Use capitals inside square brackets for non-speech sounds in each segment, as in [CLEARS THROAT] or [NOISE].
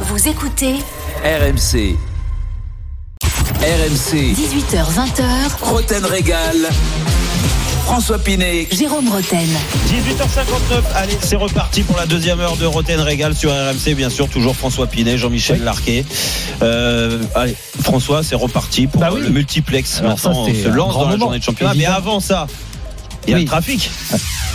Vous écoutez RMC. RMC. 18h20h. Roten Régal. François Pinet. Jérôme Roten. 18h59, allez, c'est reparti pour la deuxième heure de Roten Régal sur RMC, bien sûr, toujours François Pinet, Jean-Michel Larquet. Euh, allez, François, c'est reparti pour Bah oui. le multiplex. Alors ça, Maintenant, on se lance grand dans la moment, journée de championnat. Mais avant ça, il y a Oui. le trafic.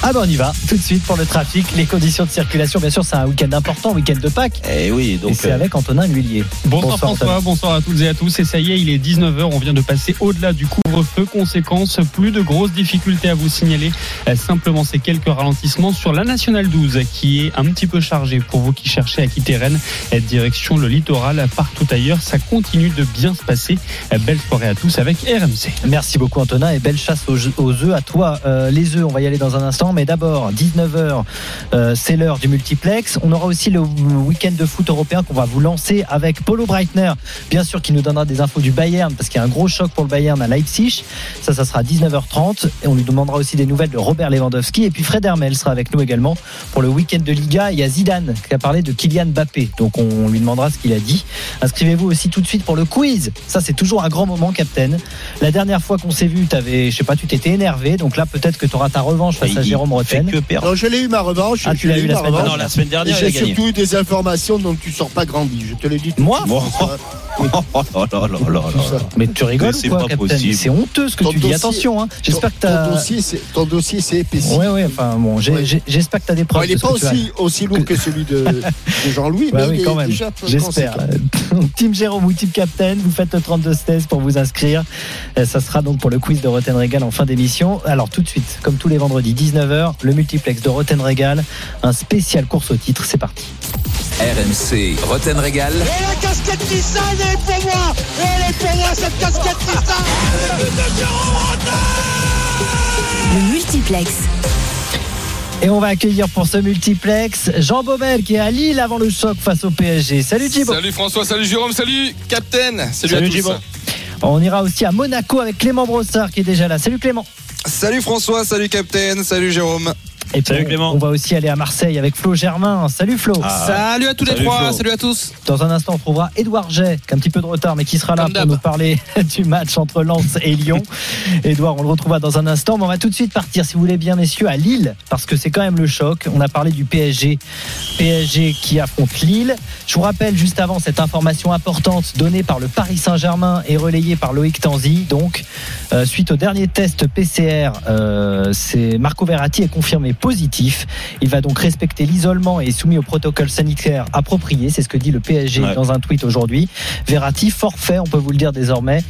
Ah ben on y va, tout de suite pour le trafic, les conditions de circulation. Bien sûr, c'est un week-end important, week-end de Pâques. Et oui, et donc. c'est euh, avec Antonin L'Huillier. Bonsoir, Bonsoir, François, bonsoir à toutes et à tous. Et ça y est, il est 19h, on vient de passer au-delà du couvre-feu. Conséquence, plus de grosses difficultés à vous signaler. Euh, Simplement ces quelques ralentissements sur la Nationale 12 qui est un petit peu chargée pour vous qui cherchez à quitter Rennes. Euh, Direction le littoral, partout ailleurs, ça continue de bien se passer. Belle soirée à tous avec RMC. Merci beaucoup Antonin et belle chasse aux, œufs à toi. Euh, les œufs, on va y aller dans un instant, mais d'abord 19h, euh, c'est l'heure du multiplex. On aura aussi le week-end de foot européen qu'on va vous lancer avec Paulo Breitner, bien sûr qui nous donnera des infos du Bayern parce qu'il y a un gros choc pour le Bayern à Leipzig. Ça, ça sera à 19h30 et on lui demandera aussi des nouvelles de Robert Lewandowski et puis Fred Hermel sera avec nous également pour le week-end de Liga. Il y a Zidane qui a parlé de Kylian Mbappé, donc on lui demandera ce qu'il a dit. Inscrivez-vous aussi tout de suite pour le quiz. Ça, c'est toujours un grand moment, Captain. La dernière fois qu'on s'est vu, t'avais, je sais pas, tu t'étais énervé. Donc là, peut-être que tu auras ta revanche face à Jérôme fait Roten. que perdre. Non, je l'ai eu ma revanche. Ah, tu l'as eu la ma semaine. Non, la semaine dernière, j'ai surtout eu des informations dont tu sors pas grandi. Je te l'ai dit. tout Moi de suite. Bon. [LAUGHS] Oh là là là. Mais tu rigoles c'est pas possible. C'est honteux ce que Ton tu dis. Attention, hein. J'espère que Ton- dossier, c'est- ton dossier, c'est épaissi. Ouais, ouais. Enfin bon, Ouais. j'espère que t'as des Bon, preuves. il n'est pas tu as. aussi, aussi lourd que celui de, de Jean-Louis, [LAUGHS] Bah mais oui, quand même. J'espère. Donc, [LAUGHS] Team Jérôme ou Team Captain, vous faites le 32-16 pour vous inscrire. Euh, Ça sera donc pour le quiz de Roten Régal en fin d'émission. Alors tout de suite, comme tous les vendredis, 19h, le multiplex de Roten Régal, un spécial course au titre. C'est parti. RMC. Roten Régal. Et la casquette Nissan elle est pour moi Elle est pour moi cette casquette Nissan Le multiplex. Et on va accueillir pour ce multiplex Jean Baumel qui est à Lille avant le choc face au PSG. Salut Thibaut. Salut François, salut Jérôme, salut Captain, salut, Salut, à tous. On ira aussi à Monaco avec Clément Brossard qui est déjà là. Salut Clément. Salut François, salut Captain, salut Jérôme. Et puis, Salut on- Clément. On va aussi aller à Marseille avec Flo Germain. Salut Flo. Ah, salut à tous les trois, Flo. salut à tous. Dans un instant, on trouvera Édouard Jay, qui a un petit peu de retard, mais qui sera là Comme pour nous parler [LAUGHS] du match entre Lens et Lyon. [LAUGHS] Édouard, on le retrouvera dans un instant, mais on va tout de suite partir, si vous voulez bien, messieurs, à Lille, parce que c'est quand même le choc. On a parlé du PSG, PSG qui affronte Lille. Je vous rappelle juste avant cette information importante donnée par le Paris Saint-Germain et relayée par Loïc Tanzi. Donc, euh, suite au dernier test PCR, euh, c'est Marco Verratti est confirmé positif. Il va donc respecter l'isolement et est soumis au protocole sanitaire approprié. C'est ce que dit le PSG Ouais. dans un tweet aujourd'hui. Verratti forfait, on peut vous le dire désormais,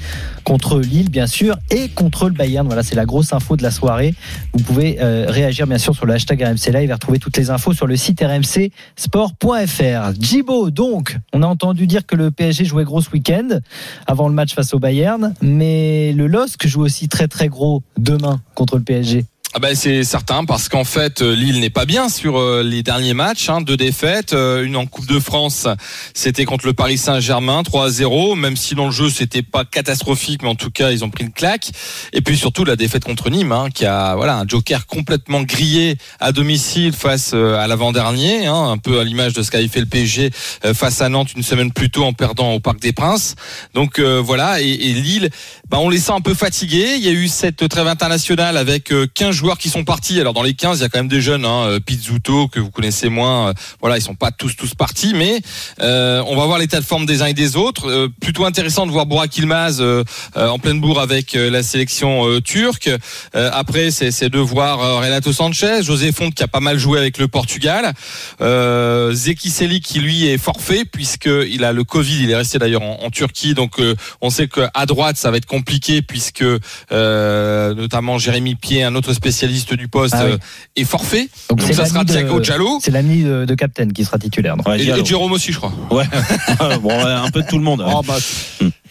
contre Lille bien sûr et contre le Bayern. Voilà, c'est la grosse info de la soirée. Vous pouvez euh, réagir bien sûr sur le hashtag RMC Live et retrouver toutes les infos sur le site rmcsport.fr. Jibo, donc, on a entendu dire que le PSG jouait gros ce week-end avant le match face au Bayern, mais le LOSC joue aussi très très gros demain contre le PSG. Ah ben c'est certain parce qu'en fait euh, Lille n'est pas bien sur euh, les derniers matchs, hein, deux défaites, euh, une en Coupe de France, c'était contre le Paris Saint-Germain 3 à 0, même si dans le jeu c'était pas catastrophique, mais en tout cas ils ont pris une claque. Et puis surtout la défaite contre Nîmes, hein, qui a voilà un Joker complètement grillé à domicile face à l'avant-dernier, hein, un peu à l'image de ce qu'avait fait le PSG face à Nantes une semaine plus tôt en perdant au Parc des Princes. Donc euh, voilà, et, et Lille, bah, on les sent un peu fatigués. Il y a eu cette trêve internationale avec euh, 15 joueurs qui sont partis. Alors dans les 15, il y a quand même des jeunes, hein, euh, Pizzuto que vous connaissez moins. euh, voilà, ils sont pas tous tous partis, mais euh, on va voir l'état de forme des uns et des autres. Euh, plutôt intéressant de voir Burak Yilmaz euh, euh, en pleine bourre avec la sélection turque. Après, c'est de voir Renato Sanchez, José Fonte qui a pas mal joué avec le Portugal, Zeki Selik qui lui est forfait puisque il a le Covid. Il est resté d'ailleurs en, en Turquie, donc on sait qu'à droite ça va être compliqué puisque notamment Jérémy Pied, un autre spécialiste du poste, Ah oui. euh, est forfait. Donc, ça sera Thiago Diallo. C'est l'ami de, de Captain qui sera titulaire. donc. Ouais, Et, et Jérôme aussi, je crois. Ouais. [LAUGHS] bon, ouais, un peu de tout le monde. Oh, bah,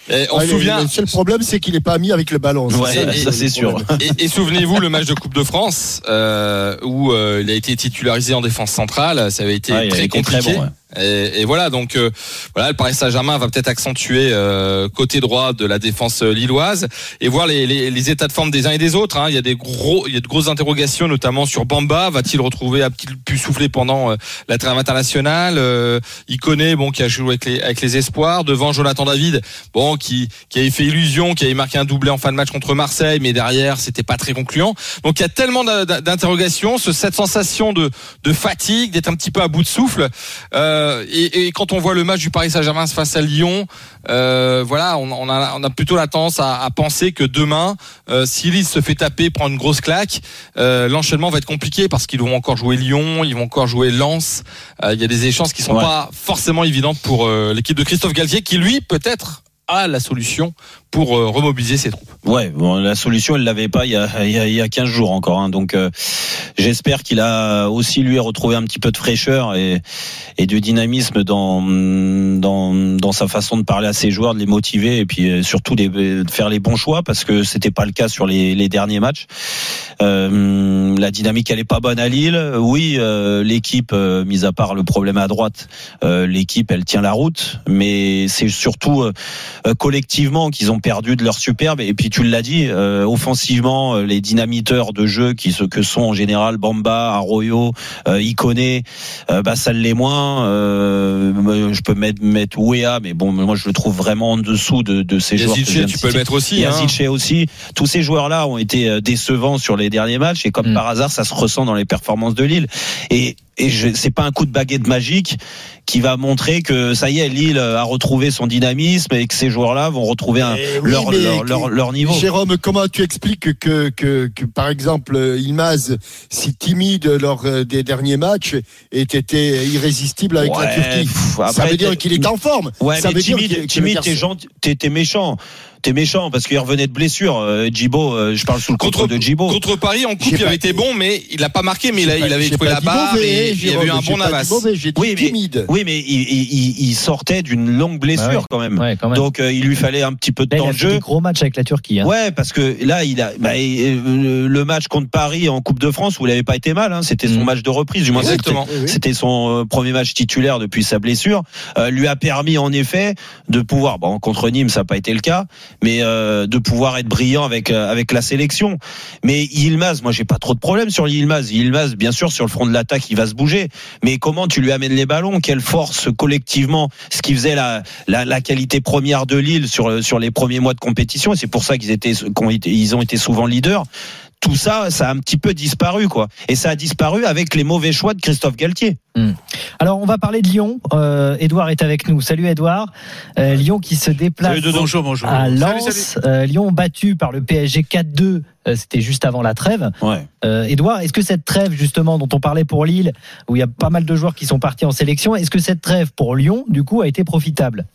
Et on ouais, se le- souvient. Le seul problème, c'est qu'il n'est pas mis avec le ballon. Ouais, ça, c'est sûr. Et, et souvenez-vous le match de Coupe de France euh, où euh, il a été titularisé en défense centrale. Ça avait été Ouais, très été très compliqué. bon, ouais. Et, et voilà, donc euh, voilà, le Paris Saint-Germain va peut-être accentuer euh, côté droit de la défense euh, lilloise et voir les, les, les états de forme des uns et des autres. hein. Il y a des gros, il y a de grosses interrogations, notamment sur Bamba. Va-t-il retrouver, a-t-il pu souffler pendant euh, la trêve internationale euh, Il connaît, bon, qui a joué avec les, avec les espoirs. Devant Jonathan David, bon, qui qui avait fait illusion, qui avait marqué un doublé en fin de match contre Marseille, mais derrière c'était pas très concluant. Donc il y a tellement d'in- d'interrogations, ce- cette sensation de de fatigue, d'être un petit peu à bout de souffle. Euh, et, et quand on voit le match du Paris Saint-Germain face à Lyon, euh, voilà, on, on a, on a plutôt la tendance à, à penser que demain, euh, si Lille se fait taper, prend une grosse claque, euh, l'enchaînement va être compliqué parce qu'ils vont encore jouer Lyon, ils vont encore jouer Lens. Euh, Il y a des échanges qui sont Ouais. pas forcément évidentes pour euh, l'équipe de Christophe Galtier, qui lui peut-être a la solution pour euh, remobiliser ses troupes. Ouais, bon, la solution, il l'avait pas il y a, il y a, il y a 15 jours encore. hein. donc, euh, j'espère qu'il a aussi lui retrouvé un petit peu de fraîcheur et, et de dynamisme dans, dans dans sa façon de parler à ses joueurs, de les motiver et puis euh, surtout les, de faire les bons choix parce que c'était pas le cas sur les, les derniers matchs. Euh, la dynamique, elle est pas bonne à Lille. Oui, euh, l'équipe, mis à part le problème à droite, l'équipe, elle tient la route, mais c'est surtout collectivement qu'ils ont perdu de leur superbe. Et puis tu l'as dit, euh, offensivement, euh, les dynamiteurs de jeu qui ce que sont en général Bamba, Arroyo, euh, Iconé, euh, bah ça l'est moins. Euh, je peux mettre mettre Ouéa, mais bon, moi je le trouve vraiment en dessous de, de ces joueurs. que de tu peux le mettre aussi. Et hein. Aussi. Tous ces joueurs-là ont été euh, décevants sur les derniers matchs et comme Mm. par hasard, ça se ressent dans les performances de Lille. Et et je, c'est pas un coup de baguette magique qui va montrer que ça y est, Lille a retrouvé son dynamisme et que ces joueurs-là vont retrouver un, Eh oui, leur, leur, leur, leur niveau. Jérôme, comment tu expliques que, que, que par exemple, Ilmaz, si timide lors euh, des derniers matchs, ait été irrésistible avec la Ouais, Turquie? pff, Ça veut dire qu'il est en forme. Ouais, ça mais veut dire timide, que- que timide, t'es méchant. T'es méchant parce qu'il revenait de blessure. Euh, Djibo, euh, je parle sous le contrôle de Djibo. Contre Paris en coupe, il avait été bon, mais il a pas marqué, mais il, avait trouvé la barre et il y avait eu un bon Navas. Oui, mais- timide. Oui, mais il, il- il sortait d'une longue blessure quand même. Ouais, quand même. Donc euh, il lui fallait un petit peu de temps a de jeu. gros matchs avec la Turquie. hein. Ouais, parce que là, il a bah, le match contre Paris en Coupe de France où il n'avait pas été mal. hein, c'était son Mm. match de reprise, du moins Exactement. C'était son premier match titulaire depuis sa blessure. Euh, lui a permis en effet de pouvoir, bon contre Nîmes ça n'a pas été le cas, mais euh, de pouvoir être brillant avec euh, avec la sélection. Mais Yilmaz, moi j'ai pas trop de problème sur Yilmaz. Yilmaz, bien sûr sur le front de l'attaque il va se bouger, mais comment tu lui amènes les ballons? Quelle force collectivement Ce qui faisait la, la la qualité première de Lille sur sur les premiers mois de compétition, et c'est pour ça qu'ils étaient qu'on été- ils ont été souvent leaders tout ça, ça a un petit peu disparu, quoi. Et ça a disparu avec les mauvais choix de Christophe Galtier. Alors, on va parler de Lyon. Euh, Edouard est avec nous. Salut Edouard. Euh, Lyon qui se déplace Salut. Bonjour, bonjour. à Salut, Lens. Euh, Lyon battu par le PSG 4-2. Euh, C'était juste avant la trêve. Ouais. Euh, Edouard, est-ce que cette trêve justement dont on parlait pour Lille, où il y a pas mal de joueurs qui sont partis en sélection, est-ce que cette trêve pour Lyon, du coup, a été profitable?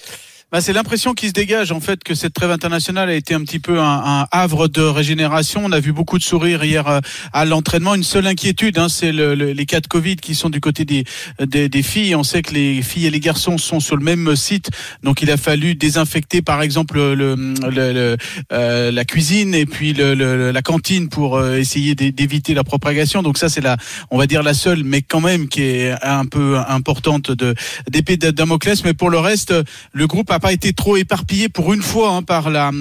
Bah, c'est l'impression qui se dégage en fait que cette trêve internationale a été un petit peu un, un havre de régénération. On a vu beaucoup de sourires hier euh, à l'entraînement. Une seule inquiétude, hein, c'est le- le- les cas de Covid qui sont du côté des, des, des filles. On sait que les filles et les garçons sont sur le même site, donc il a fallu désinfecter par exemple le, le- euh, la cuisine et puis la cantine pour euh, essayer d'é- d'éviter la propagation. Donc ça c'est la, on va dire la seule, mais quand même qui est un peu importante de d'épée de Damoclès. Mais pour le reste, le groupe a pas été trop éparpillé pour une fois hein, par la,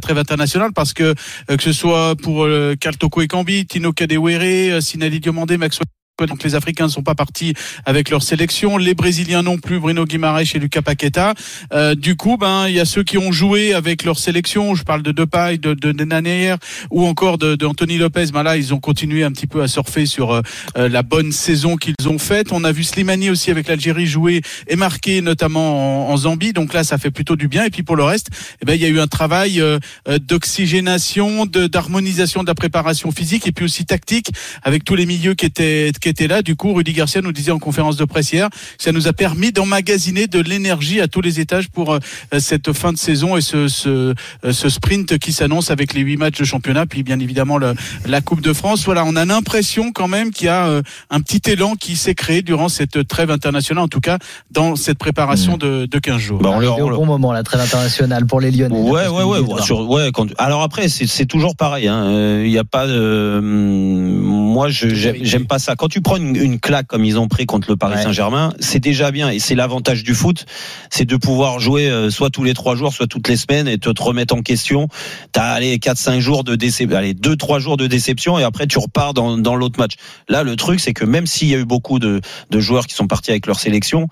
trêve internationale parce que euh, que ce soit pour euh, Karl Toko Ekambi, Tino Kadewere, euh, Sinali Diomandé, Maxwell donc les Africains ne sont pas partis avec leur sélection, les Brésiliens non plus, Bruno Guimaraes et Lucas Paqueta. Euh, du coup, ben il y a ceux qui ont joué avec leur sélection. Je parle de Depay, de, de Denayer ou encore de, de Lopez. Ben là, ils ont continué un petit peu à surfer sur euh, euh, la bonne saison qu'ils ont faite. On a vu Slimani aussi avec l'Algérie jouer et marquer notamment en, en Zambie. Donc là, ça fait plutôt du bien. Et puis pour le reste, eh ben il y a eu un travail euh, euh, d'oxygénation, de- d'harmonisation de la préparation physique et puis aussi tactique avec tous les milieux qui étaient étaient là. Du coup, Rudy Garcia nous disait en conférence de presse hier, ça nous a permis d'emmagasiner de l'énergie à tous les étages pour euh, cette fin de saison et ce, ce, euh, ce sprint qui s'annonce avec les huit matchs de championnat, puis bien évidemment le, la Coupe de France. Voilà, on a l'impression quand même qu'il y a euh, un petit élan qui s'est créé durant cette trêve internationale, en tout cas dans cette préparation de, de 15 jours. Bah, on on au le- bon moment, la trêve internationale pour les Lyonnais. Ouais, ouais, ouais. ouais, sur- ouais, quand- alors après, c'est toujours pareil. hein. Euh, Il n'y a pas de. hum, Moi, je j'aime j'aime pas ça. Quand tu tu prends une, une claque comme ils ont pris contre le Paris Ouais. Saint-Germain, c'est déjà bien. Et c'est l'avantage du foot, c'est de pouvoir jouer euh, soit tous les trois jours, soit toutes les semaines et te, te remettre en question. T'as allez quatre cinq jours de déception, allez deux trois jours de déception et après tu repars dans, dans l'autre match. Là, le truc, c'est que même s'il y a eu beaucoup de, de joueurs qui sont partis avec leur sélection,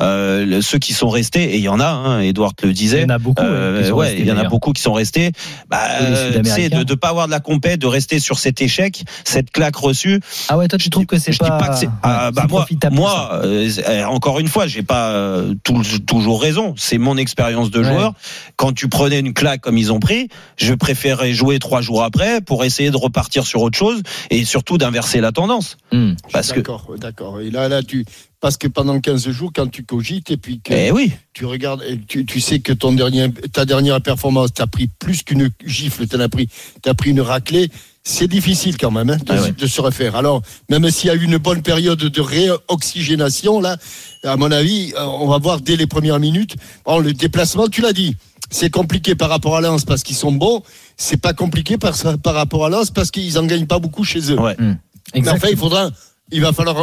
euh, ceux qui sont restés, et il y en a, hein, Edouard te le disait. Il y en a beaucoup, euh, ouais, sont ouais, restés, il y en a beaucoup qui sont restés. Bah, euh, de ne pas avoir de la compète, de rester sur cet échec, cette claque reçue. Ah ouais, toi tu trouves que c'est pas, pas que Ah, bah, moi, profitable, moi euh, euh, encore une fois, j'ai pas euh, tout- toujours raison. C'est mon expérience de Ouais. joueur. Quand tu prenais une claque comme ils ont pris, je préférais jouer trois jours après pour essayer de repartir sur autre chose et surtout d'inverser la tendance. Hmm. Parce que. D'accord, d'accord. Et là, là, tu. Parce que pendant 15 jours, quand tu cogites et puis que Eh oui. tu regardes, et tu, tu sais que ton dernier, ta dernière performance, t'as pris plus qu'une gifle, t'en as pris, t'as pris une raclée. C'est difficile quand même hein, de, Ah ouais. de se refaire. Alors, même s'il y a eu une bonne période de réoxygénation, là, à mon avis, euh, on va voir dès les premières minutes. Bon, le déplacement, tu l'as dit, c'est compliqué par rapport à Lens parce qu'ils sont bons. C'est pas compliqué par, par rapport à Lens parce qu'ils en gagnent pas beaucoup chez eux. Ouais. Mais Exactement. enfin, il faudra, il va falloir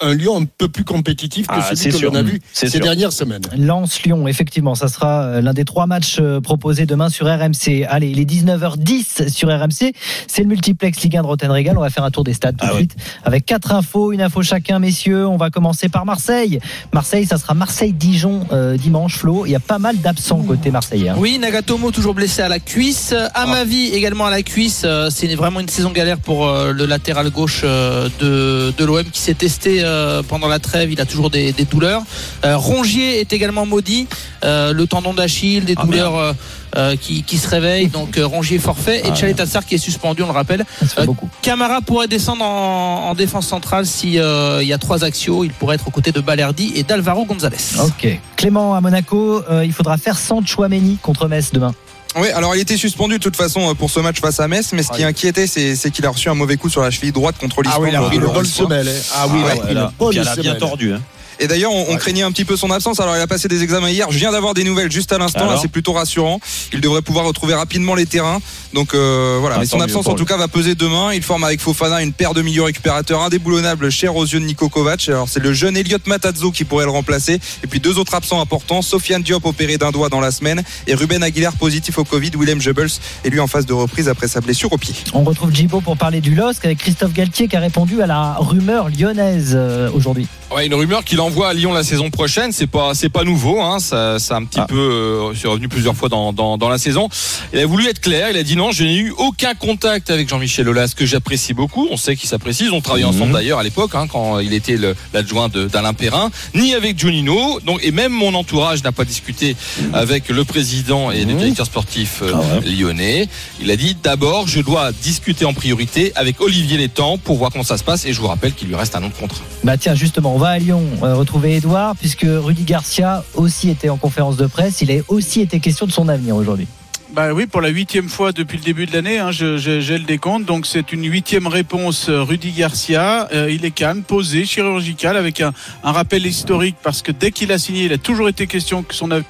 un, Lyon un peu plus compétitif que Ah, celui que l'on a vu ces sûr. dernières semaines. Lens-Lyon, effectivement, ça sera euh, l'un des trois matchs euh, proposés demain sur RMC. Allez, il est 19h10 sur RMC. C'est le multiplex Ligue 1 de Rotten Régal. On va faire un tour des stades tout Ah de ouais. suite avec quatre infos, une info chacun, messieurs. On va commencer par Marseille. Marseille, ça sera Marseille-Dijon euh, dimanche, Flo. Il y a pas mal d'absents côté marseillais. hein. Oui, Nagatomo toujours blessé à la cuisse. Amavi également à la cuisse. C'est vraiment une saison galère pour le latéral gauche de, de l'OM qui s'est testé euh, pendant la trêve. Il a toujours des, des douleurs. Euh, Rongier est également maudit. Euh, le tendon d'Achille, des Ah, douleurs euh, qui, qui se réveillent. Donc euh, Rongier forfait. Et Ah, Chalet Tassar qui est suspendu, on le rappelle. Euh. Camara pourrait descendre en, en défense centrale si il y a trois axios. Il pourrait être aux côtés de Balerdi et d'Alvaro Gonzalez. Ok. Clément à Monaco, il faudra faire sans Chouameni contre Metz demain. Oui, alors il était suspendu de toute façon euh, pour ce match face à Metz, mais ce qui inquiétait, c'est c'est qu'il a reçu un mauvais coup sur la cheville droite contre Ah l'Islande. oui, il a pris le bonne soir. semelle. hein. Ah oui, il a Ouais, là. bien tordu. hein. Et d'ailleurs, on, on Ouais. craignait un petit peu son absence. Alors, il a passé des examens hier. Je viens d'avoir des nouvelles juste à l'instant. Là, c'est plutôt rassurant. Il devrait pouvoir retrouver rapidement les terrains. Donc euh, voilà. Ah, Mais son absence, en tout cas, va peser demain. Il forme avec Fofana une paire de milieux récupérateurs indéboulonnables, chers aux yeux de Nico Kovac. Alors, c'est le jeune Elliot Matazzo qui pourrait le remplacer. Et puis deux autres absents importants. Sofiane Diop opéré d'un doigt dans la semaine et Ruben Aguilar positif au Covid. Willem Jebels est lui en phase de reprise après sa blessure au pied. On retrouve Djibo pour parler du LOSC avec Christophe Galtier qui a répondu à la rumeur lyonnaise euh, aujourd'hui. Ouais, une rumeur qu'il envoie à Lyon la saison prochaine, c'est pas c'est pas nouveau, hein, ça, ça a un petit Ah. peu euh, c'est revenu plusieurs fois dans, dans, dans la saison. Il a voulu être clair, il a dit non, je n'ai eu aucun contact avec Jean-Michel Aulas que j'apprécie beaucoup. On sait qu'ils s'apprécient, ils ont travaillé Mhm. ensemble d'ailleurs à l'époque hein, quand il était l'adjoint d'Alain Perrin, ni avec Junino. Donc et même mon entourage n'a pas discuté avec le président et le Mhm. directeur sportif euh, Ah ouais. lyonnais. Il a dit d'abord je dois discuter en priorité avec Olivier Létang pour voir comment ça se passe et je vous rappelle qu'il lui reste un autre contrat. Bah tiens, justement, on va à Lyon euh, retrouver Edouard, puisque Rudy Garcia aussi était en conférence de presse. Il a aussi été question de son avenir aujourd'hui. Bah oui, pour la huitième fois depuis le début de l'année, hein, je- je- j'ai le décompte. Donc c'est une huitième réponse euh, Rudy Garcia. Euh, il est calme, posé, chirurgical, avec un, un rappel historique parce que dès qu'il a signé, il a toujours été question que son avenir.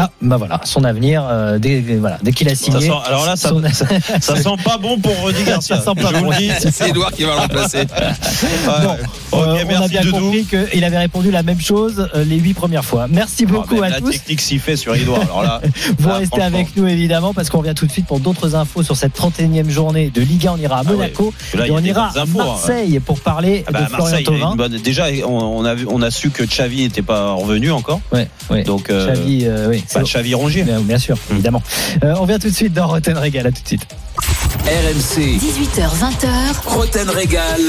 Ah, bah voilà, son avenir, euh, dès, voilà, dès qu'il a Ça signé. sent- alors là, ça, son- ça, ça sent pas bon pour Rudy [LAUGHS] Garcia. Ça sent pas bon. C'est Edouard qui va le remplacer. Bon, euh, on a bien Doudou. compris qu'il avait répondu la même chose euh, les huit premières fois. Merci Ah, beaucoup à la tous. technique s'y fait sur Edouard. Alors là, [LAUGHS] Vous là, restez avec nous évidemment parce qu'on revient tout de suite pour d'autres infos sur cette 31e journée de Ligue 1. On ira à Ah ouais. Monaco Là, et on ira à hein. Marseille pour parler Ah bah, de Florian Thauvin. bonne- déjà, on, on a vu, on a su que Xavi n'était pas revenu encore. Ouais, ouais. Donc, euh, Xavi, euh, oui, bah, c'est- Xavi Rongier. bien, bien sûr, Mm. évidemment. Euh, on vient tout de suite dans Rotten Régal. À tout de suite. RMC, 18h, 20h, Roten Régal.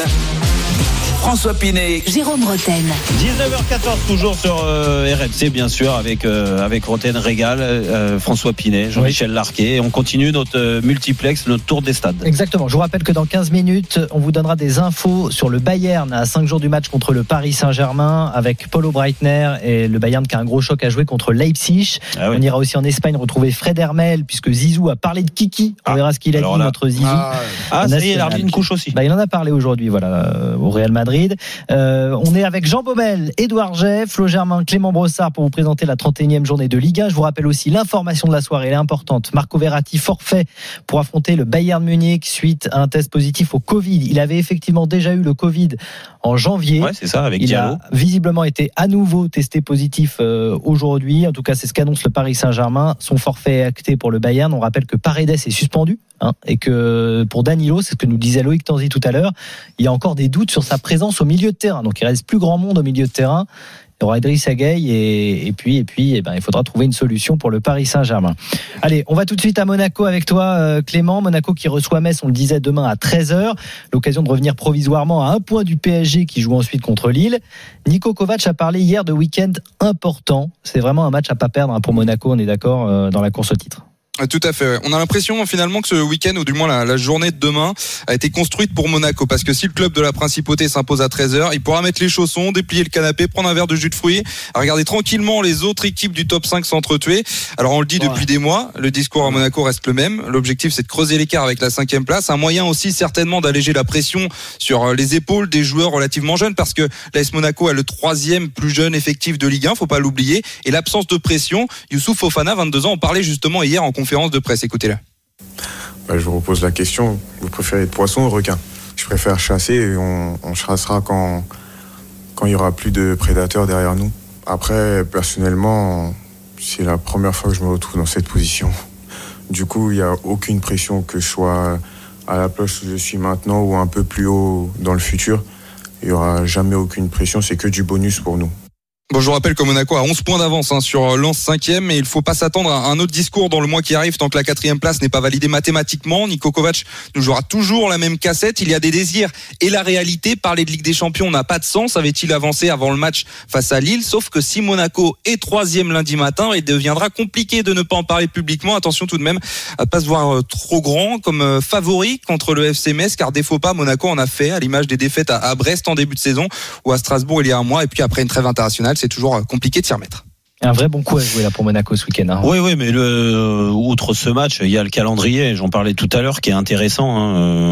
François Pinet, Jérôme Roten. 19h14 toujours sur euh, RMC bien sûr avec euh, avec Roten Régal, euh, François Pinet, Jean-Michel Larquet. Et on continue notre euh, multiplex, notre tour des stades. Exactement. Je vous rappelle que dans 15 minutes, on vous donnera des infos sur le Bayern à 5 jours du match contre le Paris Saint-Germain avec Paulo Breitner et le Bayern qui a un gros choc à jouer contre Leipzig. Ah oui. On ira aussi en Espagne retrouver Fred Hermel puisque Zizou a parlé de Kiki. On Ah, verra ce qu'il a dit là- notre Zizou. Ah, Ah, ça y est, couche aussi. Bah, il en a parlé aujourd'hui, voilà, euh, au Real Madrid. Madrid. Euh, on est avec Jean Baumel, Édouard Jay, Flo Germain, Clément Brossard pour vous présenter la 31e journée de Ligue 1. Je vous rappelle aussi l'information de la soirée, elle est importante. Marco Verratti forfait pour affronter le Bayern Munich suite à un test positif au Covid. Il avait effectivement déjà eu le Covid en janvier. Ouais, c'est ça, avec Il Diallo. a visiblement été à nouveau testé positif euh, aujourd'hui. En tout cas, c'est ce qu'annonce le Paris Saint-Germain. Son forfait est acté pour le Bayern. On rappelle que Paredes est suspendu hein, et que pour Danilo, c'est ce que nous disait Loïc Tanzi tout à l'heure, il y a encore des doutes sur sa présence au milieu de terrain. Donc il reste plus grand monde au milieu de terrain. Il y aura Idriss et puis et puis eh ben, il faudra trouver une solution pour le Paris Saint-Germain. Allez, on va tout de suite à Monaco avec toi euh, Clément. Monaco qui reçoit Metz, on le disait demain à 13h. L'occasion de revenir provisoirement à un point du PSG qui joue ensuite contre Lille. Nico Kovac a parlé hier de week-end important. C'est vraiment un match à pas perdre hein, pour Monaco, on est d'accord euh, dans la course au titre. Euh, Tout à fait. ouais. On a l'impression finalement que ce week-end, ou du moins la, la journée de demain, a été construite pour Monaco. Parce que si le club de la principauté s'impose à 13h, il pourra mettre les chaussons, déplier le canapé, prendre un verre de jus de fruits, regarder tranquillement les autres équipes du top 5 s'entretuer. Alors on le dit depuis des mois, le discours à Monaco reste le même. L'objectif c'est de creuser l'écart avec la cinquième place. Un moyen aussi certainement d'alléger la pression sur euh, les épaules des joueurs relativement jeunes. Parce que l'AS Monaco a le troisième plus jeune effectif de Ligue 1, faut pas l'oublier. Et l'absence de pression, Youssouf Fofana, 22 ans, on parlait justement hier en conférence de presse. Écoutez-le. Bah, je vous repose la question. Vous préférez être poisson ou requin? Je préfère chasser et on, chassera quand, quand il y aura plus de prédateurs derrière nous. Après, personnellement, c'est la première fois que je me retrouve dans cette position. Du coup, il n'y a aucune pression que je sois à la place où je suis maintenant ou un peu plus haut dans le futur. Il n'y aura jamais aucune pression, c'est que du bonus pour nous. Bon, je vous rappelle que Monaco a 11 points d'avance hein, sur Lens 5e et il faut pas s'attendre à un autre discours dans le mois qui arrive tant que la quatrième place n'est pas validée mathématiquement. Nico Kovac nous jouera toujours la même cassette. Il y a des désirs et la réalité. Parler de Ligue des Champions n'a pas de sens. Avait-il avancé avant le match face à Lille Sauf que si Monaco est troisième lundi matin, il deviendra compliqué de ne pas en parler publiquement. Attention tout de même à pas se voir euh, trop grand comme euh, favori contre le FC Metz car des faux pas Monaco en a fait à l'image des défaites à Brest en début de saison ou à Strasbourg il y a un mois et puis après une trêve internationale c'est toujours euh, compliqué de s'y remettre. Un vrai bon coup à jouer là pour Monaco ce week-end. hein. Oui, oui, mais le, euh, outre ce match, il y a le calendrier. J'en parlais tout à l'heure, qui est intéressant. hein. Euh,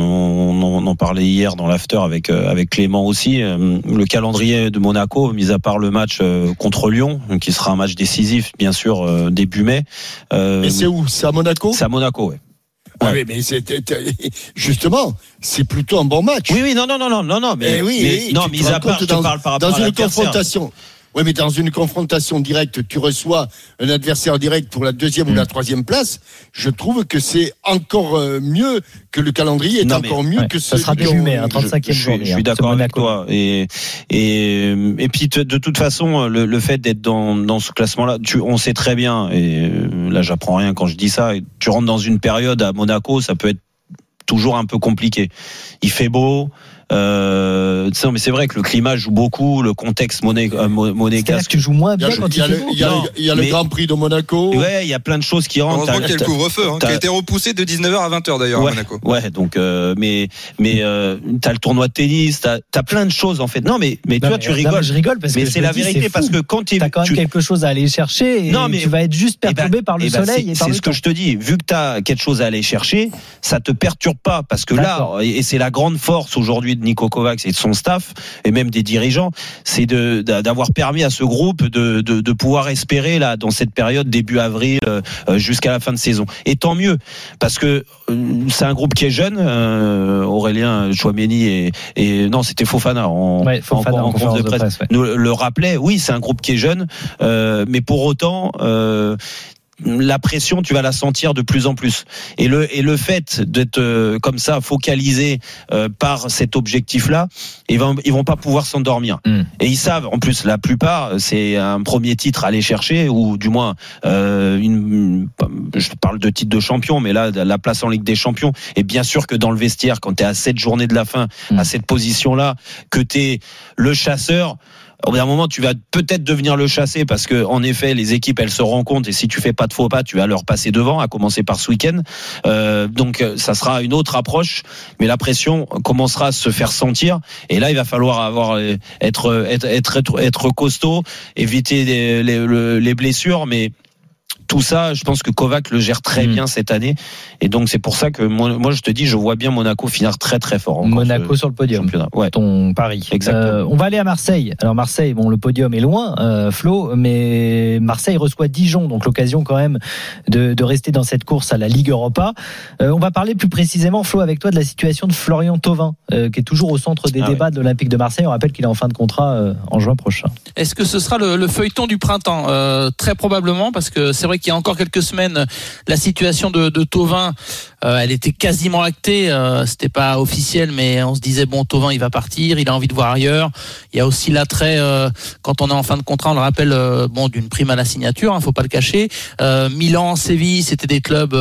On, en- on en parlait hier dans l'after avec avec Clément aussi. Le calendrier de Monaco, mis à part le match contre Lyon, qui sera un match décisif, bien sûr, début mai. Euh, Et c'est où? C'est à Monaco? C'est à Monaco, ouais. Ah oui, mais c'est justement, c'est plutôt un bon match. Oui, oui, non, non, non, non, non, non, mais, Eh oui, mais- oui, non, tu te mis à part, je te parle par rapport dans à une confrontation. Oui, mais dans une confrontation directe, tu reçois un adversaire direct pour la deuxième ou la troisième place. Je trouve que c'est encore euh, mieux que le calendrier est Non, mais- encore mieux ouais, que ça ce sera début mai, hein, 35e je, journée. je suis hein, d'accord ce avec toi. Et, et, et puis, de, toute façon, le, le fait d'être dans, dans ce classement-là, tu, on sait très bien, et euh, là, j'apprends rien quand je dis ça, et tu rentres dans une période à Monaco, ça peut être toujours un peu compliqué. Il fait beau. Euh, tu sais, mais c'est vrai que le climat joue beaucoup, le contexte moné, euh, monégasque. que tu joues moins Il y a, bien quand il y a le, y a Non, y a Grand Prix de Monaco. Ouais, il y a plein de choses qui rentrent. Heureusement T'as- qu'il y a le t'as- couvre-feu hein, qui a t'as- été repoussé de 19h à 20h d'ailleurs ouais, à Monaco. Ouais, donc euh, mais mais euh, t'as le tournoi de tennis, t'as as plein de choses en fait. Non mais mais tu Non, vois, mais- tu non, rigoles. mais je rigole parce mais que c'est la vérité parce que quand tu T'as quand même tu- quelque chose à aller chercher et Non, mais- tu vas être juste Eh ben, perturbé par le eh ben, soleil c'est- et par C'est le ce que je te dis. Vu que tu as quelque chose à aller chercher, ça te perturbe pas parce que là, et c'est la grande force aujourd'hui de Nico Kovacs et de son staff et même des dirigeants, c'est de d'avoir permis à ce groupe de, de, de pouvoir espérer là dans cette période début avril euh, euh, jusqu'à la fin de saison. Et tant mieux parce que euh, c'est un groupe qui est jeune. euh, Aurélien Chouameni et, et non, c'était Fofana en, Ouais, Fofana en conférence de presse, ouais. nous le rappelait. Oui, c'est un groupe qui est jeune, euh, mais pour autant. Euh, la pression, tu vas la sentir de plus en plus. Et le et le fait d'être euh, comme ça focalisé euh, par cet objectif-là, ils vont ils vont pas pouvoir s'endormir. Mm. Et ils savent, en plus, la plupart, c'est un premier titre à aller chercher, ou du moins euh, une, je parle de titre de champion, mais là la place en Ligue des Champions. Et bien sûr que dans le vestiaire, quand tu es à cette journée de la fin, Mm. à cette position-là, que tu es le chasseur. Au bout d'un moment, tu vas peut-être devenir le chassé parce que, en effet, les équipes, elles se rencontrent et si tu fais pas de faux pas, tu vas leur passer devant, à commencer par ce week-end. Euh, donc, euh, ça sera une autre approche, mais la pression commencera à se faire sentir. Et là, il va falloir avoir euh, être être être être, costaud, éviter les, les, le- les blessures, mais tout ça, je pense que Kovac le gère très Mm. bien cette année. Et donc, c'est pour ça que moi, moi, je te dis, je vois bien Monaco finir très, très fort. Monaco ce sur le podium. Ouais. Ton pari. Exactement. Euh, on va aller à Marseille. Alors Marseille, bon, le podium est loin, euh, Flo, mais Marseille reçoit Dijon, donc l'occasion quand même de, de rester dans cette course à la Ligue Europa. Euh, on va parler plus précisément, Flo, avec toi, de la situation de Florian Thauvin, euh, qui est toujours au centre des Ah débats de l'Olympique de Marseille. On rappelle qu'il est en fin de contrat euh, en juin prochain. Est-ce que ce sera le, le feuilleton du printemps? Euh, Très probablement, parce que c'est vrai qu'il y a encore quelques semaines, la situation de, de Tovin, euh, elle était quasiment actée. Euh, C'était pas officiel, mais on se disait bon, Tovin, il va partir, il a envie de voir ailleurs. Il y a aussi l'attrait euh, quand on est en fin de contrat, on le rappelle, euh, bon, d'une prime à la signature, hein, faut pas le cacher. Euh, Milan, Séville, c'était des clubs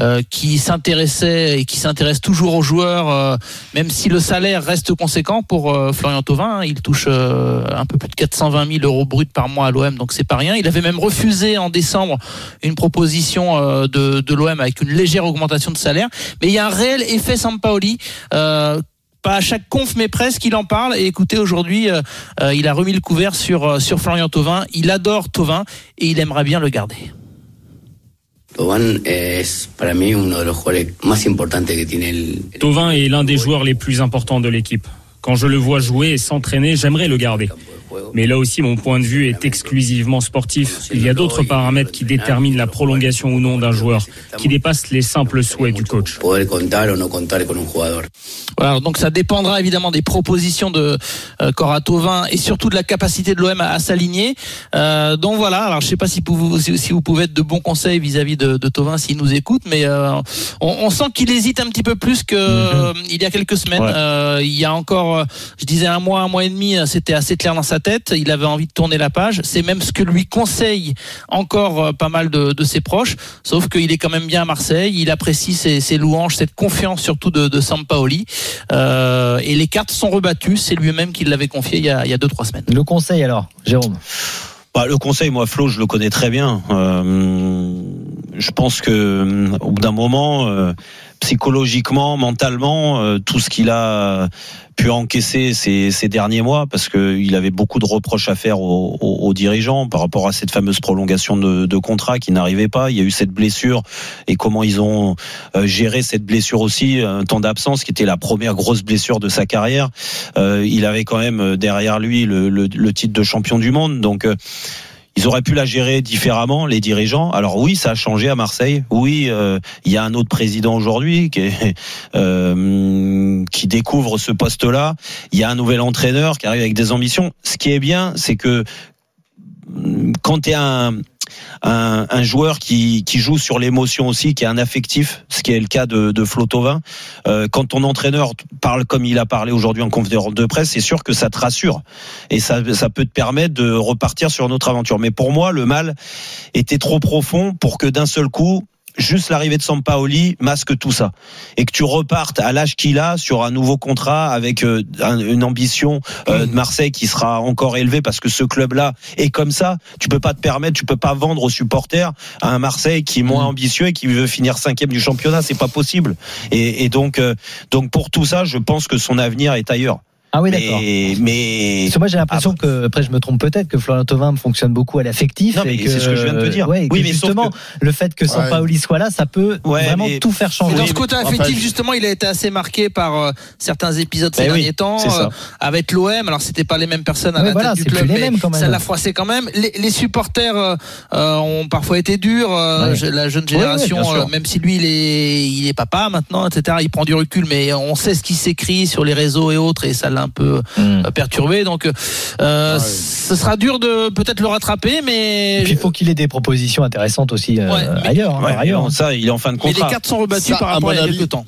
euh, qui s'intéressaient et qui s'intéressent toujours aux joueurs, même si le salaire reste conséquent pour Florian Thauvin. hein. il touche un peu plus de 420 000 euros bruts par mois à l'OM, donc c'est pas rien. Il avait même refusé en décembre une proposition euh, de, de l'OM avec une légère augmentation de salaire. Mais il y a un réel effet Sampaoli. Euh, pas à chaque conf, mais presque, il en parle. Et écoutez, aujourd'hui, euh, euh, il a remis le couvert sur, euh, sur Florian Thauvin. Il adore Thauvin et il aimerait bien le garder. Tovin est l'un des joueurs les plus importants de l'équipe. Quand je le vois jouer et s'entraîner, j'aimerais le garder. Mais là aussi, mon point de vue est exclusivement sportif. Il y a d'autres paramètres qui déterminent la prolongation ou non d'un joueur, qui dépassent les simples souhaits du coach. Voilà, donc ça dépendra évidemment des propositions de euh, Cora Thauvin et surtout de la capacité de l'OM à, s'aligner. Euh, donc voilà, alors je sais pas si vous, si, vous pouvez être de bons conseils vis-à-vis de, de Thauvin s'il nous écoute, mais euh, on, on sent qu'il hésite un petit peu plus que euh, il y a quelques semaines. Ouais. Euh, il y a encore, euh, je disais un mois, un mois et demi, c'était assez clair dans sa tête. Il avait envie de tourner la page. C'est même ce que lui conseille encore euh, pas mal de, de ses proches. Sauf qu'il est quand même bien à Marseille. Il apprécie ses, ses louanges, cette confiance surtout de, de Sampaoli. Euh, et les cartes sont rebattues. C'est lui-même qui l'avait confié il y a, il y a deux trois semaines. Le conseil alors, Jérôme? Bah, le conseil, moi, Flo, je le connais très bien. Euh, je pense que au bout d'un moment, euh, psychologiquement, mentalement, euh, tout ce qu'il a pu encaisser ces, ces derniers mois, parce que il avait beaucoup de reproches à faire aux, aux- aux dirigeants par rapport à cette fameuse prolongation de, de contrat qui n'arrivait pas. Il y a eu cette blessure et comment ils ont euh, géré cette blessure aussi, un temps d'absence qui était la première grosse blessure de sa carrière. Euh, il avait quand même euh, derrière lui le, le- le titre de champion du monde, donc. Ils auraient pu la gérer différemment, les dirigeants. Alors oui, ça a changé à Marseille. Oui, euh, il y a un autre président aujourd'hui qui, [LAUGHS] euh, qui découvre ce poste-là. Il y a un nouvel entraîneur qui arrive avec des ambitions. Ce qui est bien, c'est que quand tu es un, un, un joueur qui, qui joue sur l'émotion aussi, qui est un affectif, ce qui est le cas de, de Flo Thauvin, euh, quand ton entraîneur parle comme il a parlé aujourd'hui en conférence de presse, c'est sûr que ça te rassure et ça, ça peut te permettre de repartir sur une autre aventure. Mais pour moi, le mal était trop profond pour que d'un seul coup, juste l'arrivée de Sampaoli masque tout ça et que tu repartes à l'âge qu'il a sur un nouveau contrat avec euh, un- une ambition euh, de Marseille qui sera encore élevée parce que ce club-là est comme ça. Tu peux pas te permettre, tu peux pas vendre aux supporters à un Marseille qui est moins ambitieux et qui veut finir cinquième du championnat, c'est pas possible. Et, et donc, euh, donc pour tout ça, je pense que son avenir est ailleurs. Ah oui, Mais- d'accord. Mais, Parce que moi j'ai l'impression que, après je me trompe peut-être, que Florian Thauvin fonctionne beaucoup à l'affectif. Non, mais et que, c'est ce que je viens de te dire. Ouais, Oui, mais justement, le fait que Sampaoli soit là, ça peut Ouais, vraiment mais- tout faire Mais changer. dans ce côté affectif, justement, il a été assez marqué par euh, certains épisodes ces Ben oui, derniers temps euh, avec l'OM. Alors, c'était pas les mêmes personnes à Ouais, la voilà, tête du club, mais mêmes quand même. ça l'a froissé quand même. Les, les supporters euh, euh, ont parfois été durs. euh, Ouais. La jeune Ouais, génération, ouais, euh, même si lui, il est, il est papa maintenant, etc. Il prend du recul, mais on sait ce qui s'écrit sur les réseaux et autres, et ça l'a un peu Hmm. euh, perturbé. Donc, euh, ce sera dur de peut-être le rattraper, mais. Puis il faut qu'il ait des propositions intéressantes aussi euh, Ouais, mais- ailleurs. hein, Ouais, ailleurs. ça, il est en fin de mais les contrat. cartes sont rebattues Ça, par à rapport à il y a mon avis- quelques temps.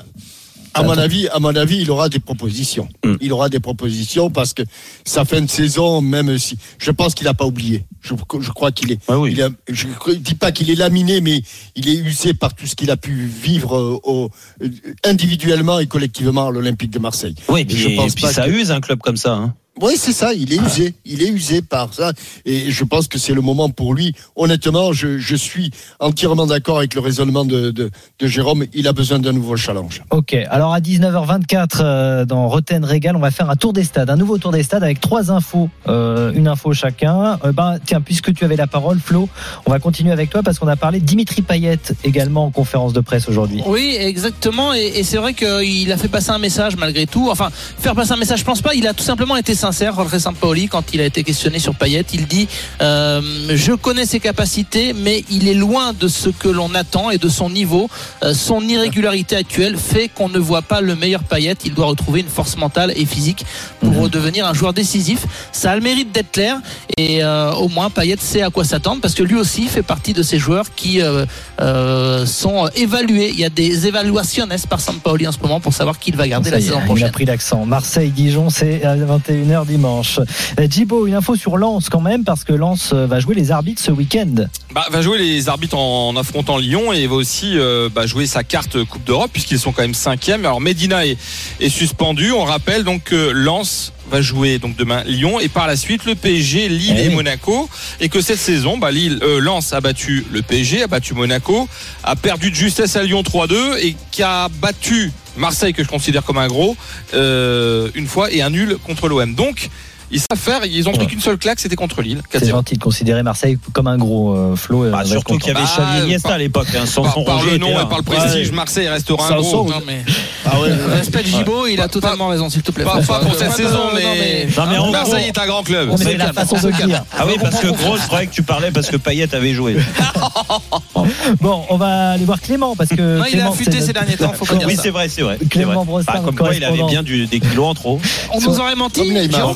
À mon avis, à mon avis, il aura des propositions. Mm. Il aura des propositions parce que sa fin de saison, même si je pense qu'il n'a pas oublié. Je, je crois qu'il est. Ouais, oui. il a- je ne dis pas qu'il est laminé, mais il est usé par tout ce qu'il a pu vivre euh, au- euh, individuellement et collectivement à l'Olympique de Marseille. Oui, Mais puis, je pense puis pas ça que- use un club comme ça. hein. Oui, c'est ça, il est usé. Il est usé par ça. Et je pense que c'est le moment pour lui. Honnêtement, je, je suis entièrement d'accord avec le raisonnement de, de, de Jérôme. Il a besoin d'un nouveau challenge. Ok, alors à 19h24 euh, dans Roten Régal, on va faire un tour des stades, un nouveau tour des stades avec trois infos, euh, une info chacun. Euh, ben, tiens, puisque tu avais la parole, Flo, on va continuer avec toi parce qu'on a parlé de Dimitri Payet également en conférence de presse aujourd'hui. Oui, exactement. Et, et c'est vrai qu'il a fait passer un message malgré tout. Enfin, faire passer un message, je pense pas. Il a tout simplement été sincère, Jorge Sampaoli, quand il a été questionné sur Payet. Il dit euh, Je connais ses capacités, mais il est loin de ce que l'on attend et de son niveau. Euh, son irrégularité actuelle fait qu'on ne voit pas le meilleur Payet. Il doit retrouver une force mentale et physique pour redevenir un joueur décisif. Ça a le mérite d'être clair. Et euh, au moins, Payet sait à quoi s'attendre parce que lui aussi fait partie de ces joueurs qui sont évalués. Il y a des évaluations par Sampaoli en ce moment pour savoir qui il va garder Ça la saison il prochaine. a pris l'accent. Marseille-Dijon, c'est à 21h dimanche. Euh, Djibo, une info sur Lens quand même, parce que Lens euh, va jouer les arbitres ce week-end. Bah, va jouer les arbitres en, en affrontant Lyon et va aussi euh, bah, jouer sa carte Coupe d'Europe puisqu'ils sont quand même cinquième. Alors Medina est, est suspendu. On rappelle donc que Lens va jouer donc demain Lyon et par la suite le PSG, Lille Eh et. Monaco et que cette saison bah, Lille, euh, Lens a battu le PSG, a battu Monaco, a perdu de justesse à Lyon 3-2 et qui a battu Marseille que je considère comme un gros euh, une fois et un nul contre l'OM. Donc ils savent faire, ils ont pris qu'une seule claque, c'était contre Lille. 4-0. C'est gentil de considérer Marseille comme un gros euh, Flo. euh, Bah, surtout qu'il y avait Bah, Xavi Iniesta à l'époque, hein, sans Par, son par Roger le nom et par le prestige, Ouais. Marseille restera un gros. Non, mais Ah ouais, respect Gibo, il a totalement raison, s'il te plaît. Pas, pas pour cette saison, non, mais, Non, mais en Marseille est un grand club. C'est la façon on de dire. Ah oui, parce que gros, je croyais que tu parlais parce que Payet avait joué. [LAUGHS] Bon, on va aller voir Clément parce que. Non, il a affûté ces derniers temps, faut pas dire Oui, c'est vrai, c'est vrai. Clément. Brossard, Bah, comme quoi, il avait bien du- des kilos en trop. On nous aurait menti.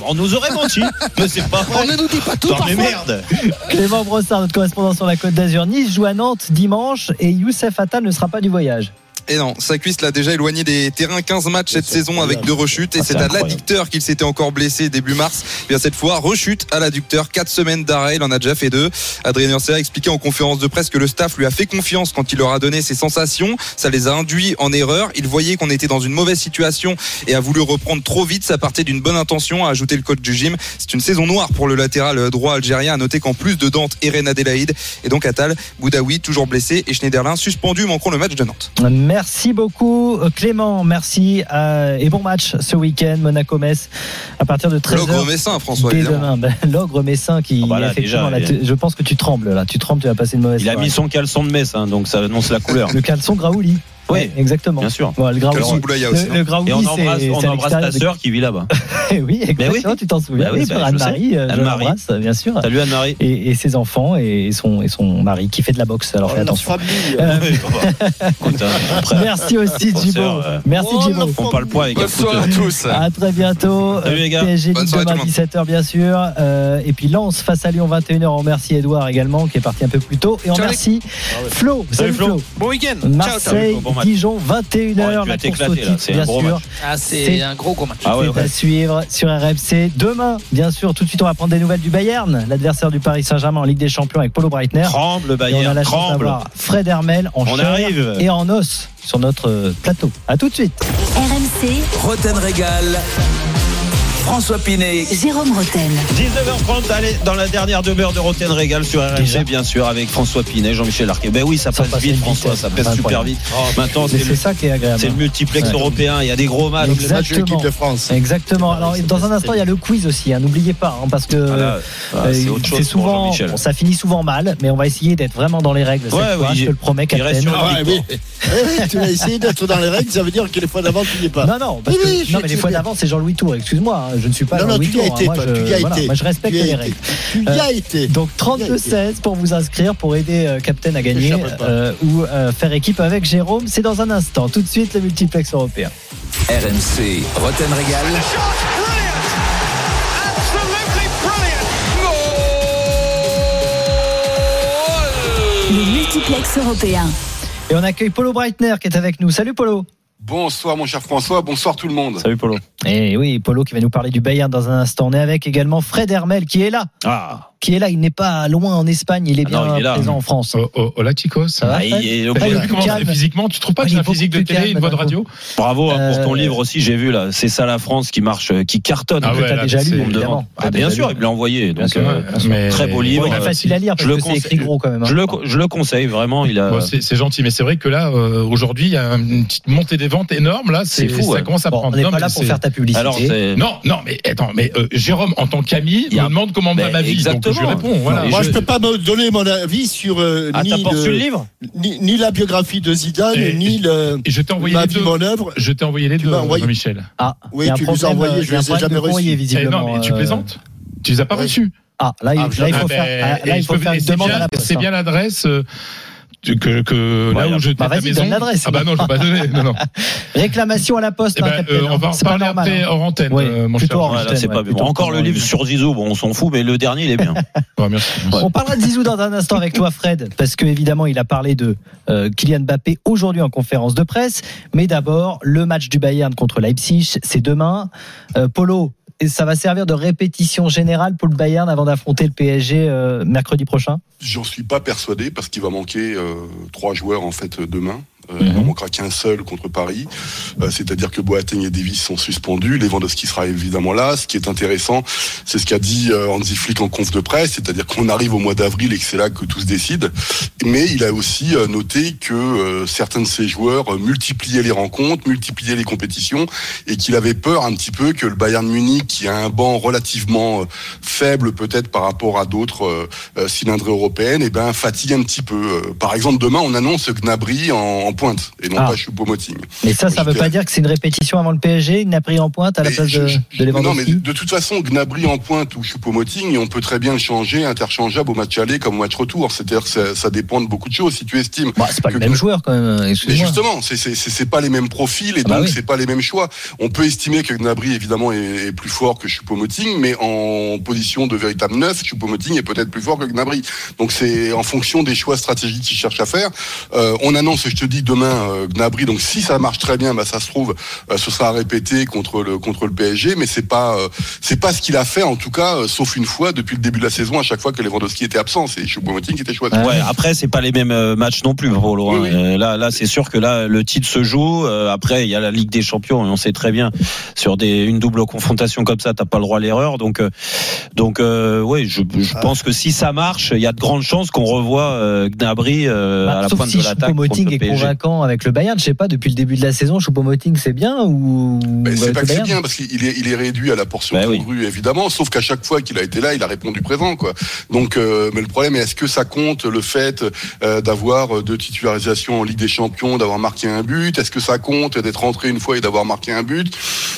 On nous aurait menti, mais c'est pas On vrai. ne nous dit pas tout mais merde. Clément Brossard, notre correspondant sur la Côte d'Azur. Nice joue à Nantes dimanche et Youssef Attal ne sera pas du voyage. Et non, sa cuisse l'a déjà éloigné des terrains 15 matchs cette saison avec deux rechutes. Et Ah, c'est c'est à l'adducteur qu'il s'était encore blessé début mars. Et bien cette fois, rechute à l'adducteur. Quatre semaines d'arrêt, il en a déjà fait deux. Adrien Ursa a expliqué en conférence de presse que le staff lui a fait confiance quand il leur a donné ses sensations. Ça les a induits en erreur. Il voyait qu'on était dans une mauvaise situation et a voulu reprendre trop vite. Ça partait d'une bonne intention, a ajouté le coach du gym. C'est une saison noire pour le latéral droit algérien. À noter qu'en plus de Dante, Eren Adelaïde et donc Attal, Boudaoui toujours blessé et Schneiderlin suspendu manqueront le match de Nantes. Merci beaucoup euh, Clément, merci euh, et bon match ce week-end Monaco-Metz à partir de 13h. L'ogre messin, François, Dès demain, Ben, l'ogre messin qui Ah bah là, effectivement, déjà, là, tu- je pense que tu trembles là, tu trembles, tu vas passer une mauvaise Il a mis son caleçon de messe, hein, donc ça annonce la couleur. le caleçon Graouli. Oui, exactement. bien sûr. Bon, le aussi, le, hein. le Graouli, Et on embrasse, on embrasse ta sœur qui vit là-bas. [LAUGHS] oui, exactement, oui. tu t'en souviens, Bah oui, bah, Anne-Marie, euh, je Anne-Marie. l'embrasse, bien sûr. Salut Anne-Marie. Et, et ses enfants et son, et son mari qui fait de la boxe. Alors Oh, fais attention. famille. Euh, [LAUGHS] [LAUGHS] merci aussi Bon, Djibo. euh, Merci oh, Djibo. on parle poids avec Bonne à footeux. tous. À très bientôt. Salut, les gars. PSG demain tout le monde. 17h bien sûr. Euh, et puis Lens face à Lyon 21h. On remercie Edouard également qui est parti un peu plus tôt. Et on remercie Flo. Salut, Flo. Bon week-end. Marseille, Salut, bon match. Dijon 21h. Ouais, tu vas la course bien gros sûr. Ah, C'est- un gros gros match. Ah ouais, C'est ouais. à suivre sur RMC. Demain, bien sûr, tout de suite, on va prendre des nouvelles du Bayern, l'adversaire du Paris Saint-Germain en Ligue des Champions avec Polo Breitner. Tremble, Et on a Bayern, la chance tremble. d'avoir Fred Hermel en On chair arrive. et en os sur notre euh, plateau. À tout de suite. RMC, Roten Régal. François Pinet. Jérôme Roten. 19h30, allez, dans la dernière demeure de Roten Régal sur. RMC, bien sûr, avec François Pinet, Jean-Michel Larquet. Ben oui, ça Ça passe passe vite, François, vitesse, ça passe incroyable. super vite. Maintenant, Mais c'est le, ça qui est agréable. c'est le multiplex Ouais. européen, il y a des gros matchs. Les matchs de l'équipe Exactement. de France. Exactement. Alors, dans un instant, il y a le quiz aussi. hein. N'oubliez pas, hein, parce que Voilà. Ah, euh, c'est souvent, bon, ça finit souvent mal, mais on va essayer d'être vraiment dans les règles. Cette Ouais, fois, oui, je te le promets, Captain. Ah, oui. Eh tu vas essayer d'être dans les règles, ça veut dire que les fois d'avant, tu n'y es pas. Non, non, parce que- non mais les fois d'avant, c'est Jean-Louis Tour. Excuse-moi, hein, je ne suis pas Non, non, tu y as été, toi, je, tu y as été. moi, je respecte les règles. Tu y as été. Donc Tu y as été. 32-16 pour vous inscrire, pour aider euh, Captain à gagner euh, ou euh, faire équipe avec Jérôme. C'est dans un instant. Tout de suite, le multiplex européen. RMC. Roten Régal. Le multiplex européen. Et on accueille Polo Breitner qui est avec nous. Salut Polo. Bonsoir mon cher François, bonsoir tout le monde. Salut Polo. Et oui, Polo qui va nous parler du Bayern dans un instant. On est avec également Fred Hermel qui est là. Ah, qui est là. Il n'est pas loin en Espagne, il est Ah non, bien il est là. présent en France. Au, au, au Lachicos. Ça va, Ah, il est- physiquement, tu trouves pas Ah, que j'ai un physique de télé, une voix de radio Bravo hein, pour ton Euh, livre aussi, j'ai vu là. C'est ça la France qui marche, euh, qui cartonne. Ah que ouais, t'as là, déjà lu, évidemment. Ah, bien sûr, il me l'a envoyé. Donc, euh, mais- très beau livre. Il est facile à lire je parce le que c'est conseille- écrit gros quand même. hein. Je le, je le conseille vraiment. C'est gentil, mais c'est vrai que là, euh, aujourd'hui, il y a une petite montée des ventes énorme. Là, c'est fou, Ça commence à Bon, on prendre. n'est Non, pas là pour faire ta publicité. Non, non, mais attends, mais Jérôme, en tant qu'ami, me demande comment va ma vie. exactement. Je lui réponds. Voilà. Moi, je- je peux pas me donner mon avis sur euh, Ah, ni, le- le livre ni, ni la biographie de Zidane, Et- ni le, Et je t'ai envoyé ma les deux. mon œuvre. Je t'ai envoyé les Tu deux, envoyé- Michel. Ah, Oui, tu nous as envoyé, je un les ai jamais reçus. Eh non, mais tu euh, plaisantes Tu les as pas reçus Ah, là, il, Ah, là, il jamais. faut Ah, faire, ben, ah, là, il faut faire une c'est demande bien- à la. C'est bien l'adresse euh, que, là où je Bah, vas-y, donne l'adresse. Ah bah non, je vais pas donner. Non, non. [LAUGHS] Réclamation à la poste, Eh hein, capitaine, euh, on va hein. en C'est pas parler normal, après hein. hors antenne, Oui, euh, mon plutôt cher. hors Voilà, antenne, ouais, pas plutôt. Encore le livre sur Zizou, bon, on s'en fout, mais le dernier, il est bien. [LAUGHS] Ouais, merci. On parlera de Zizou dans un instant avec toi, Fred, parce que évidemment, il a parlé de euh, Kylian Mbappé aujourd'hui en conférence de presse. Mais d'abord, le match du Bayern contre Leipzig, c'est demain. Euh, Polo, et ça va servir de répétition générale pour le Bayern avant d'affronter le PSG euh, mercredi prochain? J'en suis pas persuadé parce qu'il va manquer euh, trois joueurs en fait demain. Euh. Il en manquera qu'un seul contre Paris. Euh, C'est-à-dire que Boateng et Davis sont suspendus. Lewandowski sera évidemment là. Ce qui est intéressant, c'est ce qu'a dit euh, Hansi Flick en conf de presse, c'est-à-dire qu'on arrive au mois d'avril et que c'est là que tout se décide. Mais il a aussi euh, noté que euh, certains de ses joueurs euh, multipliaient les rencontres, multipliaient les compétitions et qu'il avait peur un petit peu que le Bayern Munich, qui a un banc relativement euh, faible peut-être par rapport à d'autres cylindrées européennes, et ben fatigue un petit peu. Euh, Par exemple, demain, on annonce Gnabry en, en pointe et non Ah. pas Choupo-Moting. Mais ça, ça Je veut pas dire que c'est une répétition avant le PSG. Pris en pointe à la Mais place je- de, je- de non, mais de toute façon, Gnabry en pointe ou Choupo-Moting, on peut très bien le changer interchangeable au match aller comme au match retour. C'est-à-dire que ça, ça dépend de beaucoup de choses. Si tu estimes Bah, c'est pas que le même joueur quand même. mais Excuse-moi. justement, c'est pas les mêmes profils et Ah bah donc oui. c'est pas les mêmes choix. On peut estimer que Gnabry évidemment est, est plus fort que Choupo-Moting, mais en position de véritable neuf, Choupo-Moting est peut-être plus fort que Gnabry. Donc c'est en fonction des choix stratégiques qu'il cherche à faire. Euh, on annonce, je te dis demain euh, Gnabry. Donc si ça marche très bien, bah ça se trouve, euh, ce sera répété contre le contre le PSG, mais c'est pas euh, c'est pas ce qu'il a fait en tout cas, euh, sauf une fois depuis le début de la saison, à chaque fois que Lewandowski était absent, c'est Choupo-Moting qui était choisi. Ouais, après c'est pas les mêmes euh, matchs non plus pour Laurent. Oui, oui. Euh, Là, là, c'est sûr que là le titre se joue. Euh, après, il y a la Ligue des Champions et on sait très bien sur des une double confrontation comme ça, t'as pas le droit à l'erreur. Donc, euh, donc, euh, ouais, je, je Ah. pense que si ça marche, il y a de grandes chances qu'on revoie euh, Gnabry euh, Bah, à la pointe si de l'attaque convaincant avec le Bayern. Je sais pas, depuis le début de la saison, Choupo-Moting c'est bien ou c'est pas que c'est bien parce qu'il est, il est réduit à la portion Bah oui. congrue évidemment, sauf qu'à chaque fois qu'il a été là, il a répondu présent quoi. Donc, euh, mais le problème est est-ce que ça compte le fait euh, d'avoir deux titularisations en Ligue des Champions, d'avoir marqué un but? Est-ce que ça compte d'être rentré une fois et d'avoir marqué un but?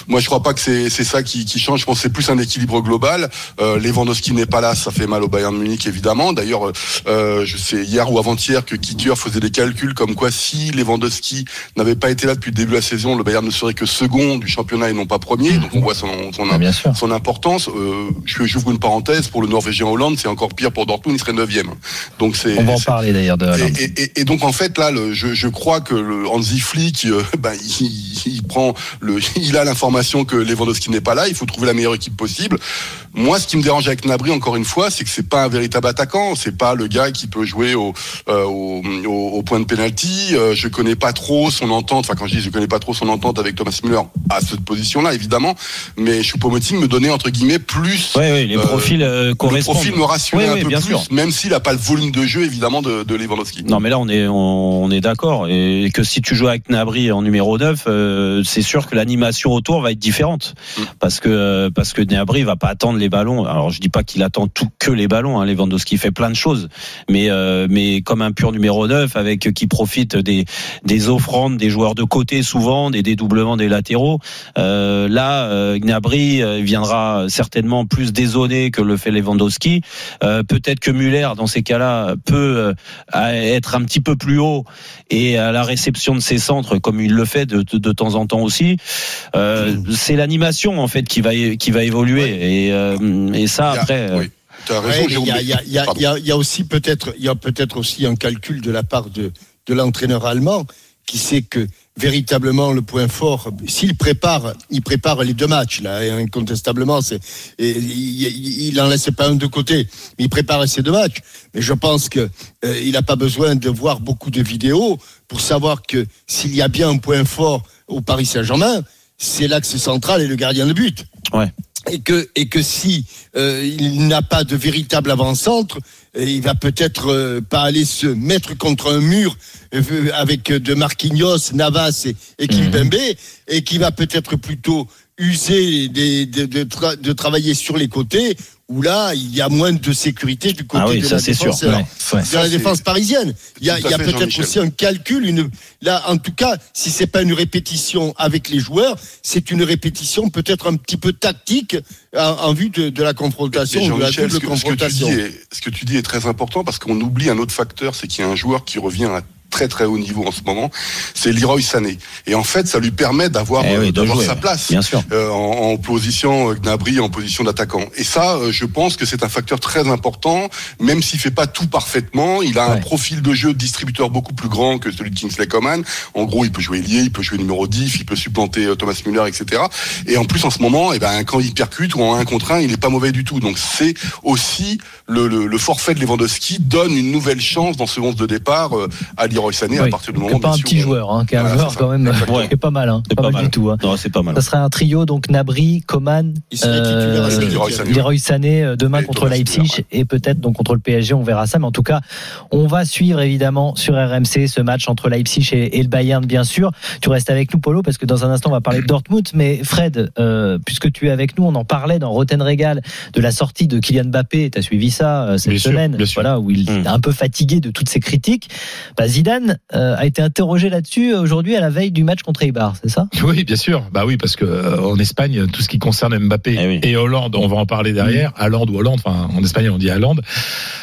Moi, je crois pas que c'est c'est ça qui, qui change. Je pense que c'est plus un équilibre global. Euh, Lewandowski n'est pas là, ça fait mal au Bayern de Munich évidemment. D'ailleurs, euh, je sais hier ou avant-hier que Kicker faisait des calculs comme quoi si Lewandowski n'avait pas été là depuis le début de la saison, le Bayern ne serait que second du championnat et non pas premier. Donc on voit son, son, Ah, son importance. Euh, j'ouvre une parenthèse pour le Norvégien Hollande, c'est encore pire pour Dortmund, il serait neuvième. Donc c'est On va en parler d'ailleurs de et, et- et donc en fait là, le, je, je crois que le Hansi Flick, euh, [LAUGHS] ben, il, il prend le, [LAUGHS] il a l'information que Lewandowski n'est pas là. Il faut trouver la meilleure équipe possible. Moi, ce qui me dérange avec Nabry, encore une fois, c'est que c'est pas un véritable attaquant. C'est pas le gars qui peut jouer au, euh, au, au- au point de pénalty. Euh, je connais pas trop son entente. Enfin, quand je dis je connais pas trop son entente avec Thomas Müller à cette position-là, évidemment. Mais Choupo-Moting me donnait entre guillemets plus. Ouais, ouais, les euh, profils euh, le correspondent. profil me rassurait Oui, un oui, peu bien plus, sûr. même s'il a pas le volume de jeu évidemment de, de Lewandowski. Non, mais là, on est, on, on est d'accord. Et que si tu joues avec Nabry en numéro 9, euh, c'est sûr que l'animation autour va être différente. Mm. Parce que, parce que Nabry va pas attendre les ballons. Alors, je dis pas qu'il attend tout que les ballons. Hein. Lewandowski fait plein de choses. Mais, euh, mais comme un pur numéro 9, avec, qui profite des, des offrandes des joueurs de côté souvent, des dédoublements des latéraux. Euh, là, euh, Gnabry euh, viendra certainement plus désonné que le fait Lewandowski. Euh, Peut-être que Muller, dans ces cas-là, peut euh, être un petit peu plus haut et à la réception de ses centres, comme il le fait de, de, de temps en temps aussi. Euh, C'est l'animation en fait qui va qui va évoluer et, euh, et ça après. oui. Ouais, il y y a- y y aussi peut-être, il y a peut-être aussi un calcul de la part de, de l'entraîneur allemand qui sait que véritablement le point fort. S'il prépare, il prépare les deux matchs là, et incontestablement, c'est il, il en laisse pas un de côté. Mais il prépare ces deux matchs. Mais je pense que euh, n'a pas besoin de voir beaucoup de vidéos pour savoir que s'il y a bien un point fort au Paris Saint-Germain, c'est l'axe central et le gardien de but. Ouais. Et que et que si euh, il n'a pas de véritable avant-centre, euh, il va peut-être euh, pas aller se mettre contre un mur euh, avec de Marquinhos, Navas et, et Kimpembe, et qui va peut-être plutôt user des- de, de tra- de travailler sur les côtés, où là il y a moins de sécurité du côté Ah oui, de ça, la sûr. défense, Ouais. Ouais. de Ça, la défense parisienne. Il y a, peut-être aussi un calcul, une là en tout cas, si c'est pas une répétition avec les joueurs, c'est une répétition peut-être un petit peu tactique en, en vue de, de la confrontation, de la double ce que, ce que tu confrontation. dis est, ce que tu dis est très important parce qu'on oublie un autre facteur, c'est qu'il y a un joueur qui revient à très très haut niveau en ce moment, c'est Leroy Sané. Et en fait, ça lui permet d'avoir Eh oui, euh, d'avoir sa place Bien sûr. euh, en, en position euh, Gnabry en position d'attaquant. Et ça, je pense que c'est un facteur très important, même s'il fait pas tout parfaitement. Il a un profil de jeu de distributeur beaucoup plus grand que celui de Kingsley Coman. En gros, il peut jouer lié, il peut jouer numéro 10, il peut supplanter Thomas Müller, etc. Et en plus, en ce moment, eh ben, quand il percute ou en 1 contre 1, il est pas mauvais du tout. Donc c'est aussi le, le, le forfait de Lewandowski donne une nouvelle chance dans ce 11 de départ à Leroy Sané à Oui, partir du moment pas un petit où- joueur, hein, qui est un Voilà, joueur quand même qui est pas mal, hein, C'est pas, pas mal, mal. du tout. hein. Non, c'est pas mal. Ça serait un trio donc Nabri, Coman, à euh. Leroy Sané. Leroy Sané euh, demain Et contre Leipzig et peut-être donc contre le PSG, on verra ça. Mais en tout cas, on va suivre évidemment sur RMC ce match entre Leipzig et, et le Bayern, bien sûr. Tu restes avec nous, Polo, parce que dans un instant on va parler de Dortmund. Mais Fred, euh, puisque tu es avec nous, on en parlait dans Roten Régal de la sortie de Kylian Mbappé. Tu as suivi ça euh, cette Bien sûr, semaine, bien sûr. voilà, où il Mm. est un peu fatigué de toutes ces critiques. Bah, Zidane euh, a été interrogé là-dessus aujourd'hui à la veille du match contre Eibar, c'est ça? Oui, bien sûr. Bah oui, parce que euh, en Espagne, tout ce qui concerne Mbappé Eh oui. et Hollande, on va en parler derrière. Hollande ou Hollande, enfin en espagnol on dit Hollande.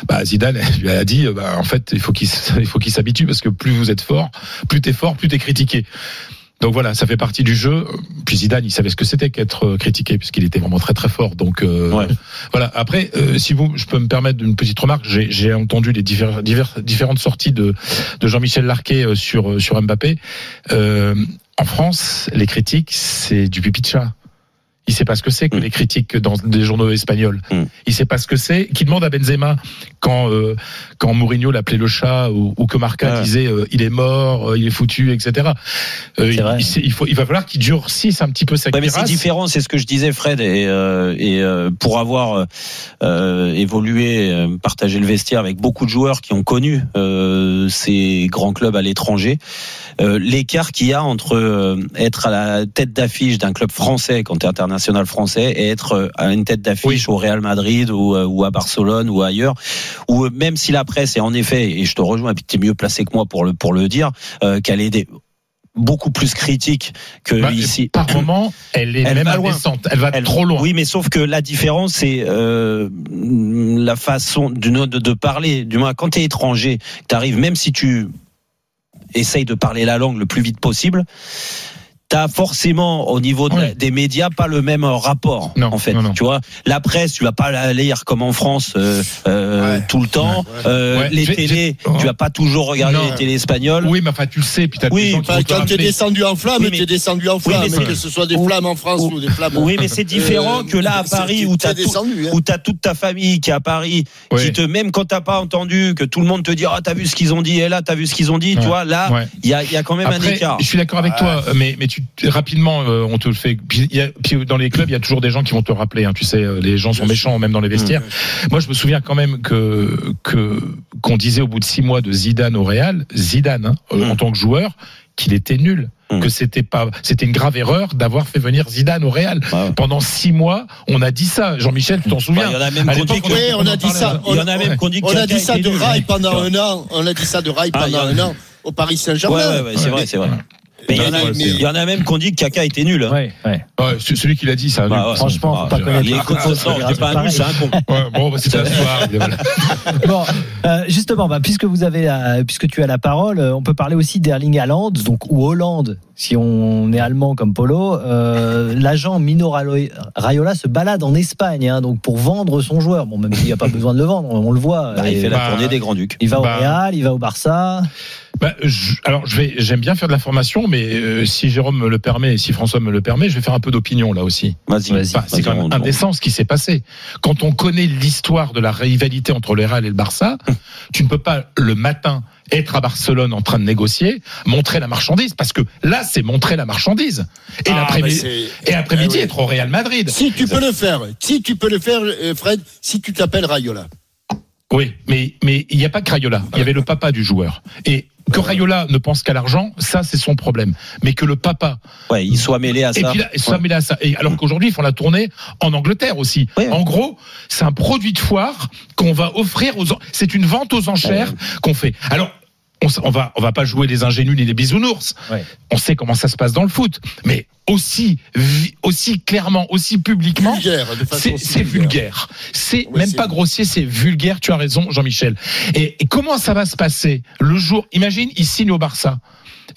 Bah Zidane [LAUGHS] lui a dit, euh, bah, en fait, il faut qu'il [LAUGHS] il faut qu'il s'habitue parce que plus vous êtes fort, plus t'es fort, plus t'es critiqué. Donc voilà, ça fait partie du jeu. Puis Zidane, il savait ce que c'était qu'être euh, critiqué puisqu'il était vraiment très très fort. Donc euh, Ouais. voilà. Après, euh, si vous, je peux me permettre d'une petite remarque. J'ai j'ai entendu les divers- divers- différentes sorties de, de Jean-Michel Larquet euh, sur sur Mbappé. Euh, en France, les critiques, c'est du pipi de chat. Il sait pas ce que c'est que Mm. les critiques dans des journaux espagnols. Mm. Il sait pas ce que c'est. Qui demande à Benzema quand euh, quand Mourinho l'appelait le chat ou, ou que Marca Ouais. disait euh, il est mort, euh, il est foutu, etc. Euh, il, faut, il va falloir qu'il durcisse un petit peu sa Ouais, mais c'est différent, c'est ce que je disais, Fred, et, et pour avoir évolué, partagé le vestiaire avec beaucoup de joueurs qui ont connu ces grands clubs à l'étranger, l'écart qu'il y a entre être à la tête d'affiche d'un club français quand tu es international français et être à une tête d'affiche au Real Madrid ou, ou à Barcelone ou ailleurs, euh, même si la presse est en effet, et je te rejoins, tu es mieux placé que moi pour le, pour le dire, euh, qu'elle est des, beaucoup plus critique que Bah, ici. Par [CLEARS THROAT] moment, elle est Elle même va loin. indécente. Elle va Elle- trop loin. Oui, mais sauf que la différence, c'est euh, la façon de, de, de parler. Du moins, quand tu es étranger, tu arrives, même si tu essayes de parler la langue le plus vite possible, T'as forcément au niveau de des médias pas le même rapport en fait. Tu vois, la presse, tu vas pas la lire comme en France euh, euh, tout le temps. Euh, Ouais. Les télés, tu vas pas toujours regarder Non. les télés espagnoles. Oui, mais enfin, tu le sais, puis t'as Oui, des gens qui quand t'es descendu en flamme, Oui, mais- t'es descendu en Oui, flamme, mais que ce soit des flammes en France ou, des flammes. Oui, mais c'est différent Euh, que là à Paris où t'as tout- hein. où t'as toute ta famille qui est à Paris, qui te même quand t'as pas entendu que tout le monde te dit ah t'as vu ce qu'ils ont dit et là t'as vu ce qu'ils ont dit, tu vois là il y a quand même un écart. Je suis d'accord avec toi, mais mais tu rapidement euh, on te le fait. Puis, il y a- puis dans les clubs, il y a toujours des gens qui vont te rappeler. hein, tu sais, euh, les gens sont méchants même dans les vestiaires. Moi, je me souviens quand même que que qu'on disait au bout de six mois de Zidane au Real, Zidane hein, euh, Mm. en tant que joueur, qu'il était nul. Que c'était pas, c'était une grave erreur d'avoir fait venir Zidane au Real. Pendant six mois, on a dit ça. Jean-Michel, tu t'en souviens il y en a même l'époque, dit que- on a dit parlait ça. de- On, Il y en a même ont dit que on a dit ça de nul. Rai pendant un an. On a dit ça de Rai Ah, pendant en un an au Paris Ouais, Saint-Germain. ouais, ouais, c'est vrai, c'est vrai. Mais il y en a, il y en a même qui ont dit que Kaka était nul. hein. Ouais, ouais. Ouais, c'est celui qui l'a dit, ça. Bah ouais. Franchement, faut Ah, pas connaître Il est c'est c'est pas un nul, c'est un con. Ouais, bon, bah, c'est la soirée. voilà. [LAUGHS] Bon, euh, justement, bah, puisque vous avez, la- puisque tu as la parole, euh, on peut parler aussi d'Erling Haaland, donc ou Hollande, si on est allemand comme Polo. Euh, L'agent Mino Raiola se balade en Espagne, hein, donc pour vendre son joueur. Bon, même s'il n'y a pas besoin de le vendre, on le voit. Bah, il fait la Bah, tournée des Grands Ducs. il va au bah, Real, il va au Barça. Bah, je- alors, je vais, j'aime bien faire de la formation, mais euh, si Jérôme me le permet et si François me le permet, je vais faire un peu d'opinion là aussi. Vas-y, Vas-y. Enfin, c'est quand même indécent ce qui s'est passé. Quand on connaît l'histoire de la rivalité entre le Real et le Barça, [LAUGHS] tu ne peux pas le matin être à Barcelone en train de négocier, montrer la marchandise, parce que là, c'est montrer la marchandise. Et Ah, l'après-midi, et l'après-midi Eh oui. être au Real Madrid. Si tu peux le faire, si tu peux le faire, euh, Fred, si tu t'appelles Rayola. Oui, mais mais il n'y a pas que Rayola. Il y avait le papa du joueur. Et que Rayola ne pense qu'à l'argent, ça c'est son problème. Mais que le papa Ouais, il soit mêlé à et ça. puis là, il soit mêlé à ça. Et alors qu'aujourd'hui ils font la tournée en Angleterre aussi. Ouais. En gros, c'est un produit de foire qu'on va offrir aux. C'est une vente aux enchères qu'on fait. Alors. On, on va on va pas jouer les ingénus ni les bisounours. Ouais. On sait comment ça se passe dans le foot, mais aussi aussi clairement, aussi publiquement, c'est vulgaire. C'est Oui, même pas grossier, c'est vulgaire. Tu as raison, Jean-Michel. Et, et comment ça va se passer le jour Imagine, il signe au Barça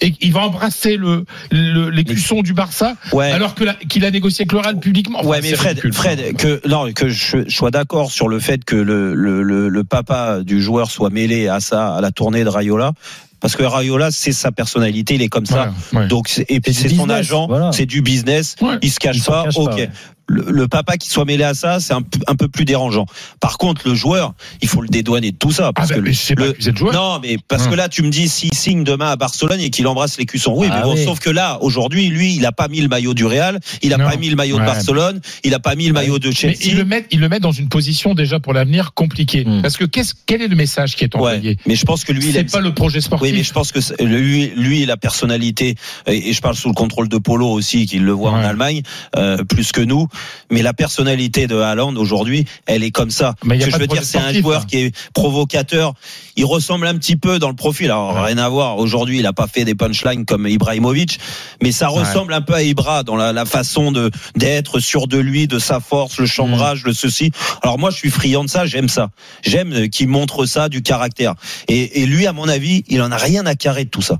et il va embrasser le le- l'écusson du Barça Ouais. alors que qu'il a négocié avec le Real publiquement. Enfin, Ouais, mais Fred, ridicule. Fred, que non, que je, je sois d'accord sur le fait que le, le, le, le papa du joueur soit mêlé à ça, à la tournée de Rayola, parce que Rayola, c'est sa personnalité, il est comme ça. Ouais. Donc, c'est- et puis C'est son business, agent, voilà. c'est du business, Ouais. il se cache Il pas, cache ok. pas, ouais. Le, le papa qui soit mêlé à ça, c'est un, peu plus dérangeant. Par contre, le joueur, il faut le dédouaner de tout ça. Parce Ah que mais le- joueur. Non, mais parce Hum. que là, tu me dis s'il signe demain à Barcelone et qu'il embrasse les cuissons. Oui, Ah mais bon, oui. sauf que là, aujourd'hui, lui, il a pas mis le maillot du Real, il a Non. pas mis le maillot de. Barcelone, il a pas mis le maillot de Mais Chelsea. il le met, il le met dans une position déjà pour l'avenir compliquée. Hmm. Parce que qu'est-ce, quel est le message qui est envoyé? Ouais, mais je pense que lui, C'est pas le projet sportif. Oui, mais je pense que lui, lui, la personnalité, et et je parle sous le contrôle de Polo aussi, qu'il le voit en. Allemagne, euh, plus que nous. Mais la personnalité de Haaland aujourd'hui, elle est comme ça. Mais Ce que je veux dire, c'est un joueur hein. qui est provocateur. Il ressemble un petit peu dans le profil. Alors Ouais. rien à voir. Aujourd'hui, il a pas fait des punchlines comme Ibrahimovic, mais ça Ouais. ressemble un peu à Ibra dans la, la façon de d'être sûr de lui, de sa force, le chambrage, le ceci. Alors moi, je suis friand de ça. J'aime ça. J'aime euh, qu'il montre ça, du caractère. Et, et lui, à mon avis, il en a rien à carrer de tout ça.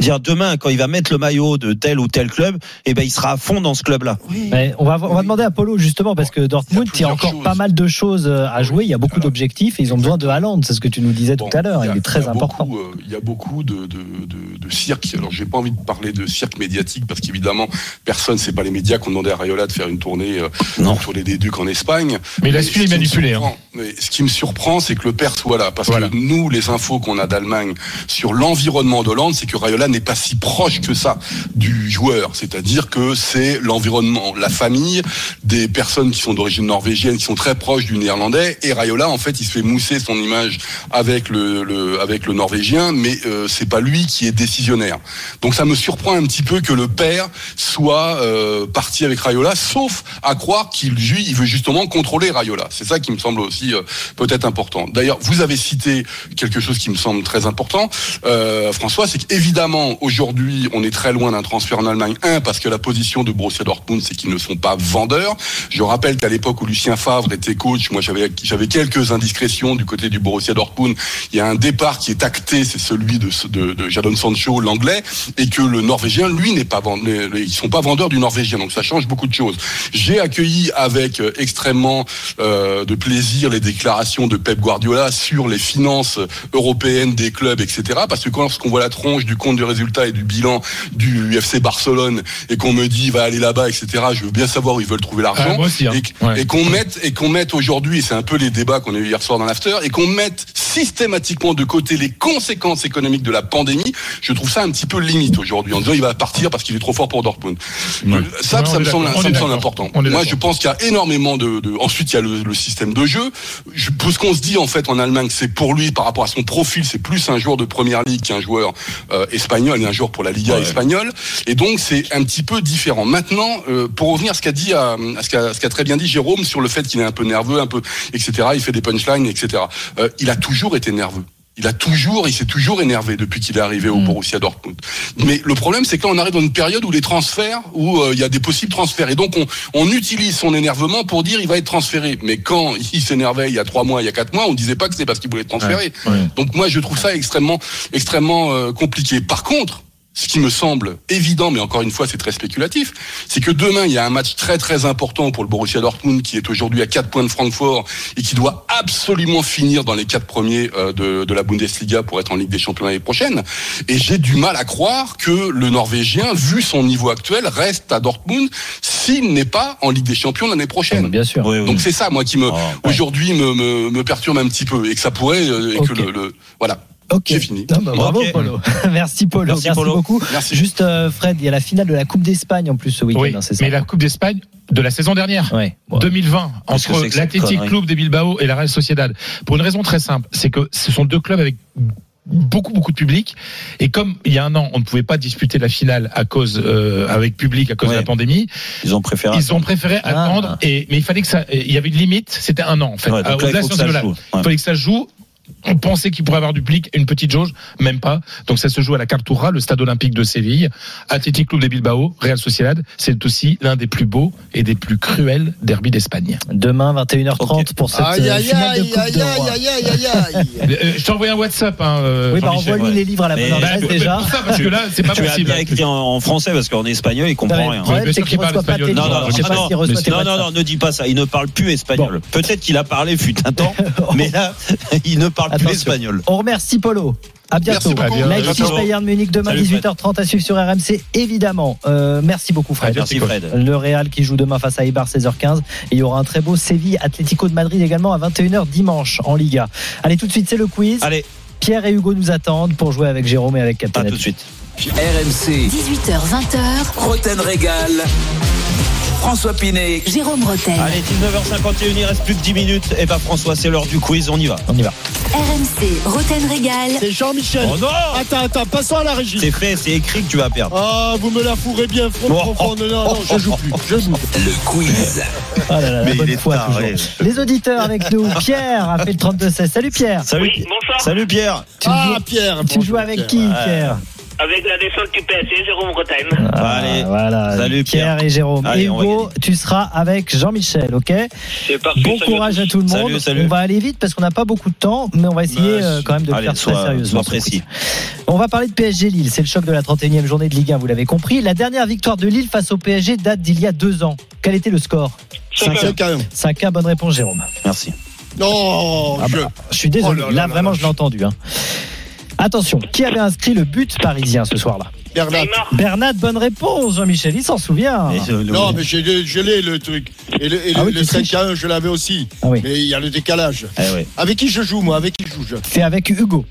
Dire demain, quand il va mettre le maillot de tel ou tel club, eh ben, il sera à fond dans ce club-là. Mais on va, on va demander à Polo justement parce que Dortmund, il y a, encore choses. pas mal de choses euh, à jouer. Il y a beaucoup d'objectifs et ils ont besoin de Haaland. C'est ce que tu nous disais Bon, tout à l'heure. Il est très important. beaucoup, euh, Il y a beaucoup de, de, de, de cirque. Alors, j'ai pas envie de parler de cirque médiatique parce qu'évidemment, personne, c'est pas les médias qui ont demandé à Rayola de faire une tournée euh, Non. sur les Ducs en Espagne. Mais il a Mais su ce les qui me hein. surprend- mais ce qui me surprend, c'est que le père soit là. Parce Voilà. que nous, les infos qu'on a d'Allemagne sur l'environnement d'Hollande, c'est que Rayola n'est pas si proche que ça du joueur. C'est-à-dire que c'est l'environnement, la famille, des personnes qui sont d'origine norvégienne, qui sont très proches du néerlandais. Et Rayola, en fait, il se fait mousser son image avec le, avec le norvégien, mais euh, c'est pas lui qui est décisionnaire. Donc ça me surprend un petit peu que le père soit euh, parti avec Rayola, sauf à croire qu'il il veut justement contrôler Rayola. C'est ça qui me semble aussi euh, peut-être important. D'ailleurs, vous avez cité quelque chose qui me semble très important, euh, François, c'est qu'évidemment aujourd'hui, on est très loin d'un transfert en Allemagne. Un, parce que la position de Borussia Dortmund, c'est qu'ils ne sont pas Je rappelle qu'à l'époque où Lucien Favre était coach, moi j'avais quelques indiscrétions du côté du Borussia Dortmund. Il y a un départ qui est acté, c'est celui de, de, de Jadon Sancho, l'anglais, et que le norvégien, lui, n'est pas vendeur. Ils sont pas vendeurs du norvégien, donc ça change beaucoup de choses. J'ai accueilli avec euh, extrêmement euh, de plaisir les déclarations de Pep Guardiola sur les finances européennes des clubs, etc. Parce que quand lorsqu'on voit la tronche du compte du résultat et du bilan du FC Barcelone et qu'on me dit va aller là-bas, etc. Je veux bien savoir où ils veulent trouver l'argent Ah, hein. et, que- Ouais. et qu'on mette et qu'on mette aujourd'hui, c'est un peu les débats qu'on a eu hier soir dans l'after, et qu'on mette systématiquement de côté les conséquences économiques de la pandémie. Je trouve ça un petit peu limite aujourd'hui en disant il va partir parce qu'il est trop fort pour Dortmund. Ouais. Euh, Ça, Ouais, ça me semble, ça me semble important. Moi, je pense qu'il y a énormément de, de- ensuite il y a le, le système de jeu. Je, pour ce qu'on se dit en fait en Allemagne, c'est pour lui par rapport à son profil, c'est plus un joueur de première ligue qu'un joueur euh, espagnol et un joueur pour la Liga espagnole. Et donc c'est un petit peu différent. Maintenant, euh, pour revenir à ce qu'a dit, à, à ce qu'a très bien dit Jérôme sur le fait qu'il est un peu nerveux, un peu, etc. Il fait des punchlines, etc. Euh, il a toujours été nerveux. Il a toujours, il s'est toujours énervé depuis qu'il est arrivé au Borussia Dortmund. Mais le problème, c'est que là, on arrive dans une période où les transferts, où euh, il y a des possibles transferts, et donc on, on utilise son énervement pour dire il va être transféré. Mais quand il s'énervait il y a trois mois, il y a quatre mois, on disait pas que c'est parce qu'il voulait être transféré. Ouais, ouais. Donc moi, je trouve ça extrêmement, extrêmement euh, compliqué. Par contre, ce qui me semble évident, mais encore une fois, c'est très spéculatif, c'est que demain, il y a un match très très important pour le Borussia Dortmund, qui est aujourd'hui à 4 points de Francfort et qui doit absolument finir dans les quatre premiers euh, de, de la Bundesliga pour être en Ligue des Champions l'année prochaine. Et j'ai du mal à croire que le Norvégien, vu son niveau actuel, reste à Dortmund s'il n'est pas en Ligue des Champions l'année prochaine. Bien sûr. Donc c'est ça, moi, qui me aujourd'hui me, me, me perturbe un petit peu et que ça pourrait euh, et que le, le- voilà. Ok. J'ai fini. Bah, bravo Ok. Polo. [LAUGHS] Merci Polo. Merci, Merci, Polo. beaucoup. Merci. Juste euh, Fred, il y a la finale de la Coupe d'Espagne en plus ce week-end. Oui, hein, c'est ça mais la Coupe d'Espagne de la saison dernière, 2020, Qu'est-ce que entre l'Athletic Club de Bilbao et la Real Sociedad. Pour une raison très simple, c'est que ce sont deux clubs avec beaucoup beaucoup de public et comme il y a un an on ne pouvait pas disputer la finale à cause euh, avec public à cause de la pandémie ils ont préféré ils ont préféré Ah. attendre et mais il fallait que ça il y avait une limite c'était un an en fait Ouais, donc là, il Au-delà faut de que ce ça niveau-là. joue. Ouais. il fallait que ça joue on pensait qu'il pourrait avoir du public, une petite jauge, même pas. Donc ça se joue à la Cartura, le stade olympique de Séville. Athletic Club de Bilbao, Real Sociedad, c'est aussi l'un des plus beaux et des plus cruels derbys d'Espagne. Demain 21h30 pour cette Aïe, euh, aïe, finale de aïe, Coupe aïe, de aïe, Roi. aïe, aïe, aïe, aïe. [LAUGHS] Euh, Je t'ai envoyé un WhatsApp. Hein, euh, Oui, bah envoie-lui les livres à la bonne adresse mais- déjà. pour ça, parce que là, c'est pas tu as possible. bien écrit en, en français parce qu'en espagnol, il comprend rien. Non, non, non, ne dis pas ça. Il ne parle plus espagnol. Peut-être qu'il a parlé fut un temps, [LAUGHS] mais là, [LAUGHS] il ne parle plus espagnol. On remercie Polo. À bientôt. Merci beaucoup. Leipzig. Bayern Munich demain Salut, Fred. 18h30 à suivre sur RMC évidemment. Euh, merci beaucoup Fred. Merci, Fred. Le Real qui joue demain face à Eibar 16h15 et il y aura un très beau Séville Atlético de Madrid également à 21h dimanche en Liga. Allez tout de suite c'est le quiz. Allez, Pierre et Hugo nous attendent pour jouer avec Jérôme et avec Captain. à tout de suite. RMC, 18h, 20h, Roten Régal, François Pinet, Jérôme Roten. Allez, 19h51, il reste plus que 10 minutes. Et bah, François, c'est l'heure du quiz, on y va. On y va. RMC, Roten Régal. C'est Jean-Michel. Oh non Attends, attends, passons à la régie. C'est fait, c'est écrit que tu vas perdre. Ah, vous me la fourrez bien, front, front. Non, non, non, je joue plus. Je joue. le quiz. Ah là là, la Mais il bonne est foi taré. toujours. Les auditeurs avec nous. Pierre a fait le 32-16. Salut Pierre. Salut, Salut Pierre. Tu Ah, joues- Pierre. Tu joues avec qui Pierre? Avec la descente du PSG, Jérôme Bretagne. Ah, Allez. voilà. Salut, Pierre. Pierre. et Jérôme. Allez, Hugo, tu seras avec Jean-Michel, ok C'est parfait. Bon courage à tout le monde. Salut, salut. On va aller vite parce qu'on n'a pas beaucoup de temps, mais on va essayer Bah, euh, quand même de le allez, faire sois- très sérieusement. précis. On va parler de PSG Lille. C'est le choc de la 31e journée de Ligue 1, vous l'avez compris. La dernière victoire de Lille face au PSG date d'il y a deux ans. Quel était le score 5 à 1. 5 bonne réponse, Jérôme. Merci. Non, Ah je. bah, je suis désolé. Oh là là, là là vraiment, là. je l'ai entendu. hein. Attention, qui avait inscrit le but parisien ce soir-là Bernard. Neymar. Bernat, bonne réponse, Jean-Michel, il s'en souvient. Non, mais j'ai- je l'ai le truc. Et le, et Ah le- oui, le tu 5 triches. à 1, je l'avais aussi. Ah oui. Mais il y a le décalage. Eh. Avec qui je joue, moi? Avec qui je joue je... C'est avec Hugo.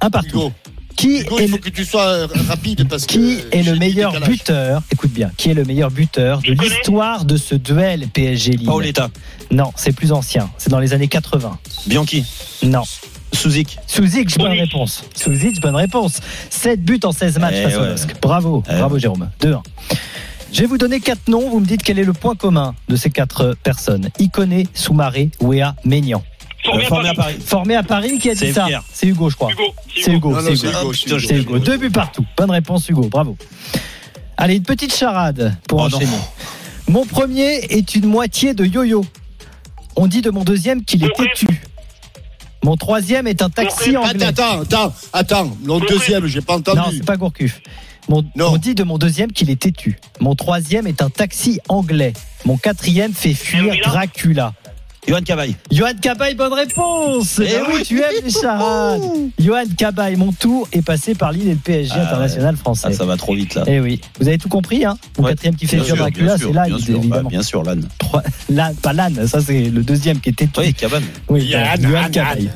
Un partout. Hugo. Qui Hugo, est il faut le- que tu sois euh, rapide parce que. Qui est j'ai le du meilleur buteur? Écoute bien, qui est le meilleur buteur de l'histoire de ce duel PSG Lille? Paoletta, Non, c'est plus ancien. C'est dans les années 80. Bianchi, Non. Souzik. Souzic, bonne réponse. Souzic, bonne réponse. 7 buts en 16 matchs Eh face au ouais. LOSC. Bravo, Eh bravo. Jérôme. 2-1. Je vais vous donner quatre noms. Vous me dites quel est le point commun de ces quatre personnes. Iconé, Soumaré, Wea, Maignan. Euh, formé à Paris. Formé à Paris, qui a dit ça. C'est Hugo, je crois. Hugo. C'est Hugo. C'est Hugo. C'est. Deux buts partout. Bonne réponse, Hugo. Bravo. Allez, une petite charade pour Oh non. enchaîner. Mon premier est une moitié de yo-yo. On dit de mon deuxième qu'il est têtu. Mon troisième est un taxi anglais. Attends, attends, attends. Le deuxième, j'ai pas Non, entendu. c'est pas Gourcuff. Mon, Non. on dit de mon deuxième qu'il est têtu. Mon troisième est un taxi anglais. Mon quatrième fait fuir Milan Dracula. Johan Cavaille. Johan Cabaye, bonne réponse. Eh Eh oui, tu aimes les charades. Johan Cabaye, mon tour est passé par Lille et le PSG Ah, international français. Ah, ça va trop vite là. Eh oui, vous avez tout compris, hein? Mon Ouais. quatrième qui fait sûr, Dracula, c'est là, bien sûr, bah, évidemment. bien sûr, l'âne. Trois- Là, pas l'âne, ça c'est le deuxième qui était Oui, Cabane. Oui, Yann, Johan Cabaye.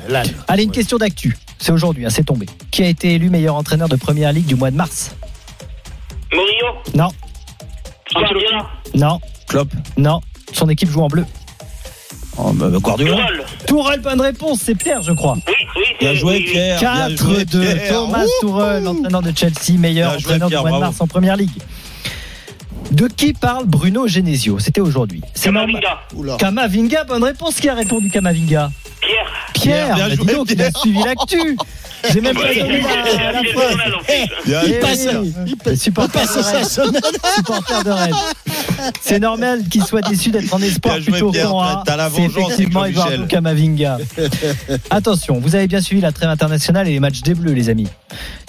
Allez, une question d'actu. C'est aujourd'hui, hein, c'est tombé. Qui a été élu meilleur entraîneur de première ligue du mois de mars? Mourinho. Non, non, Klopp. non. Son équipe joue en bleu. Oh, bah, bah, Guardiola. Tourelle. Tourelle, bonne réponse, c'est Pierre, je crois. Oui, oui. Bien joué, oui. Pierre. Bien joué, 4-2. Pierre. Thomas Tourelle, entraîneur de Chelsea, meilleur joué, entraîneur Pierre, du mois de bravo. mars en première ligue. De qui parle Bruno Genesio? C'était aujourd'hui. C'est. Kamavinga. Kamavinga, bonne réponse. Qui a répondu Kamavinga? Pierre. Pierre, bien bah, dis joué, donc, il a suivi l'actu. [LAUGHS] J'ai même pas donné c'est la. Il passe, il passe, il Supporter passe de sa Rennes. semaine. [LAUGHS] Supporter de Rennes. C'est normal qu'il soit déçu d'être en espoir plutôt qu'en A. T'as la C'est vengeance, effectivement. Eduardo Camavinga. Attention, vous avez bien suivi la trêve internationale et les matchs des Bleus, les amis.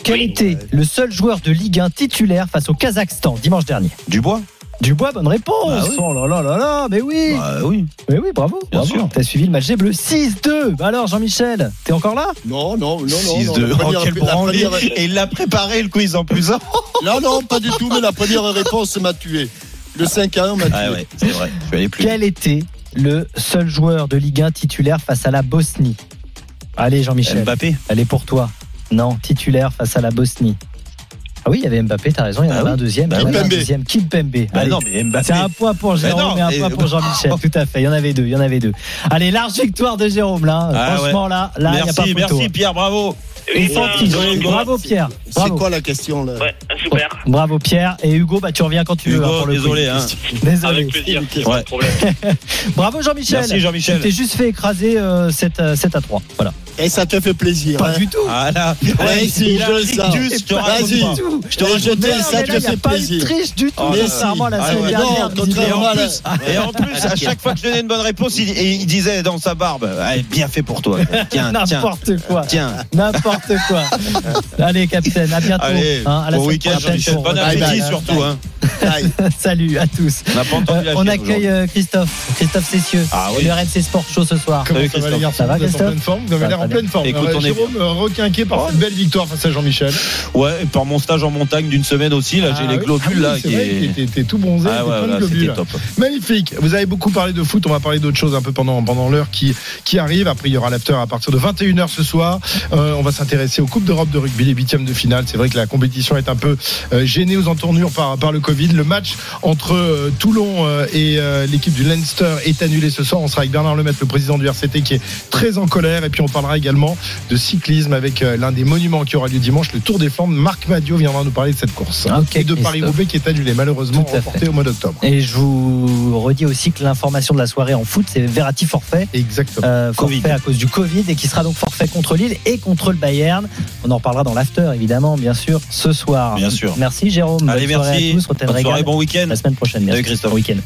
Quel était le seul joueur de Ligue 1 titulaire face au Kazakhstan dimanche dernier? Dubois Dubois, bonne réponse. Bah oui. Oh là là là là, mais oui. Bah oui. Mais oui, bravo. Bien bravo. sûr. T'as suivi le match des Bleus 6-2. Bah alors, Jean-Michel, t'es encore là? Non, non, non, non. 6 non, 2 la Oh, première- quel la branlé. première- Et il l'a préparé le quiz en plus. hein. [LAUGHS] Non, non, pas du tout, mais la première réponse m'a tué. Le 5 à 1 m'a tué. Ah ouais, c'est vrai. Je vais aller plus. Quel était le seul joueur de Ligue 1 titulaire face à la Bosnie? Allez, Jean-Michel. Mbappé. Elle est pour toi. Non, titulaire face à la Bosnie. Ah oui, il y avait Mbappé, t'as raison, il y en Ah avait oui. un deuxième. il y en avait un Kimpembe. deuxième. Kimpembe. Bah Allez. non, mais Mbappé. C'est un point pour Jérôme non, et un point pour Jean-Michel. Tout à fait. Il y en avait deux. Il y en avait deux. Allez, large victoire de Jérôme là. Ah Franchement là, là, il n'y a pas Merci, photo. merci Pierre, bravo. Et Hugo. Bravo Pierre. C'est Bravo. quoi la question là Ouais, super. Bravo Pierre. Et Hugo, bah tu reviens quand tu veux. Hein, pour le désolé, hein. [LAUGHS] Désolé. Avec plaisir. Ouais. Pas de problème. [LAUGHS] Bravo Jean-Michel. Merci, Jean-Michel. Tu t'es juste fait écraser euh, 7, euh, 7 à 3. Voilà. Et ça te fait plaisir. Pas hein du tout. Ah là. [LAUGHS] Ouais, si, je sens. Vas-y. Je te rejette ça te là, il n'y a fait plaisir. triche du tout, mais contrairement à la si. semaine Ah dernière. Et en, plus, à chaque fois que je donnais une bonne réponse, il, disait dans sa barbe Bien fait pour toi. Tiens, [LAUGHS] tiens. N'importe quoi. Tiens. N'importe quoi. [LAUGHS] Allez, capitaine, à bientôt. Allez, hein, bon week-end, Jean-Michel. Bon appétit surtout. [LAUGHS] Salut à tous. On Euh, on accueille euh, Christophe, Christophe Cessieux, Ah oui. le RMC Sport Show ce soir. Comment Salut, ça va les Christophe. garçons Ça va, êtes en Christophe pleine forme Vous avez l'air va en pleine forme. Écoute, Euh, on est Jérôme, euh, requinqué par cette belle victoire face à Jean-Michel. Ouais, et par mon stage en montagne d'une semaine aussi, là, j'ai Ah les globules Ah oui, là. c'est qui est- tout bronzé, Ah ouais, voilà, globules. top. Magnifique. Vous avez beaucoup parlé de foot. On va parler d'autres choses un peu pendant, pendant l'heure qui, qui arrive. Après, il y aura l'after à partir de 21h ce soir. Euh, on va s'intéresser aux Coupes d'Europe de rugby, les huitièmes de finale. C'est vrai que la compétition est un peu gênée aux entournures par, par le Covid. Le match entre euh, Toulon euh, et euh, l'équipe du Leinster est annulé ce soir. On sera avec Bernard Lemaitre, le président du RCT, qui est très en colère. Et puis, on parlera également de cyclisme avec l'un des monuments qui aura lieu dimanche, le Tour des Flandres. Marc Madio viendra nous parler de cette course. Ok, et de. Paris-Roubaix qui est annulé, malheureusement, reporté au mois d'octobre. Et je vous redis aussi que l'information de la soirée en foot, c'est Verratti forfait. Exactement. Euh, forfait Covid. à cause du Covid et qui sera donc forfait contre Lille et contre le Bayern. On en reparlera dans l'after, évidemment, bien sûr, ce soir. Bien sûr. Merci Jérôme. Allez, Bonne soirée merci. à tous. Bonne soirée, bon week-end. La semaine prochaine, bien Salut. Christophe. Bon week-end.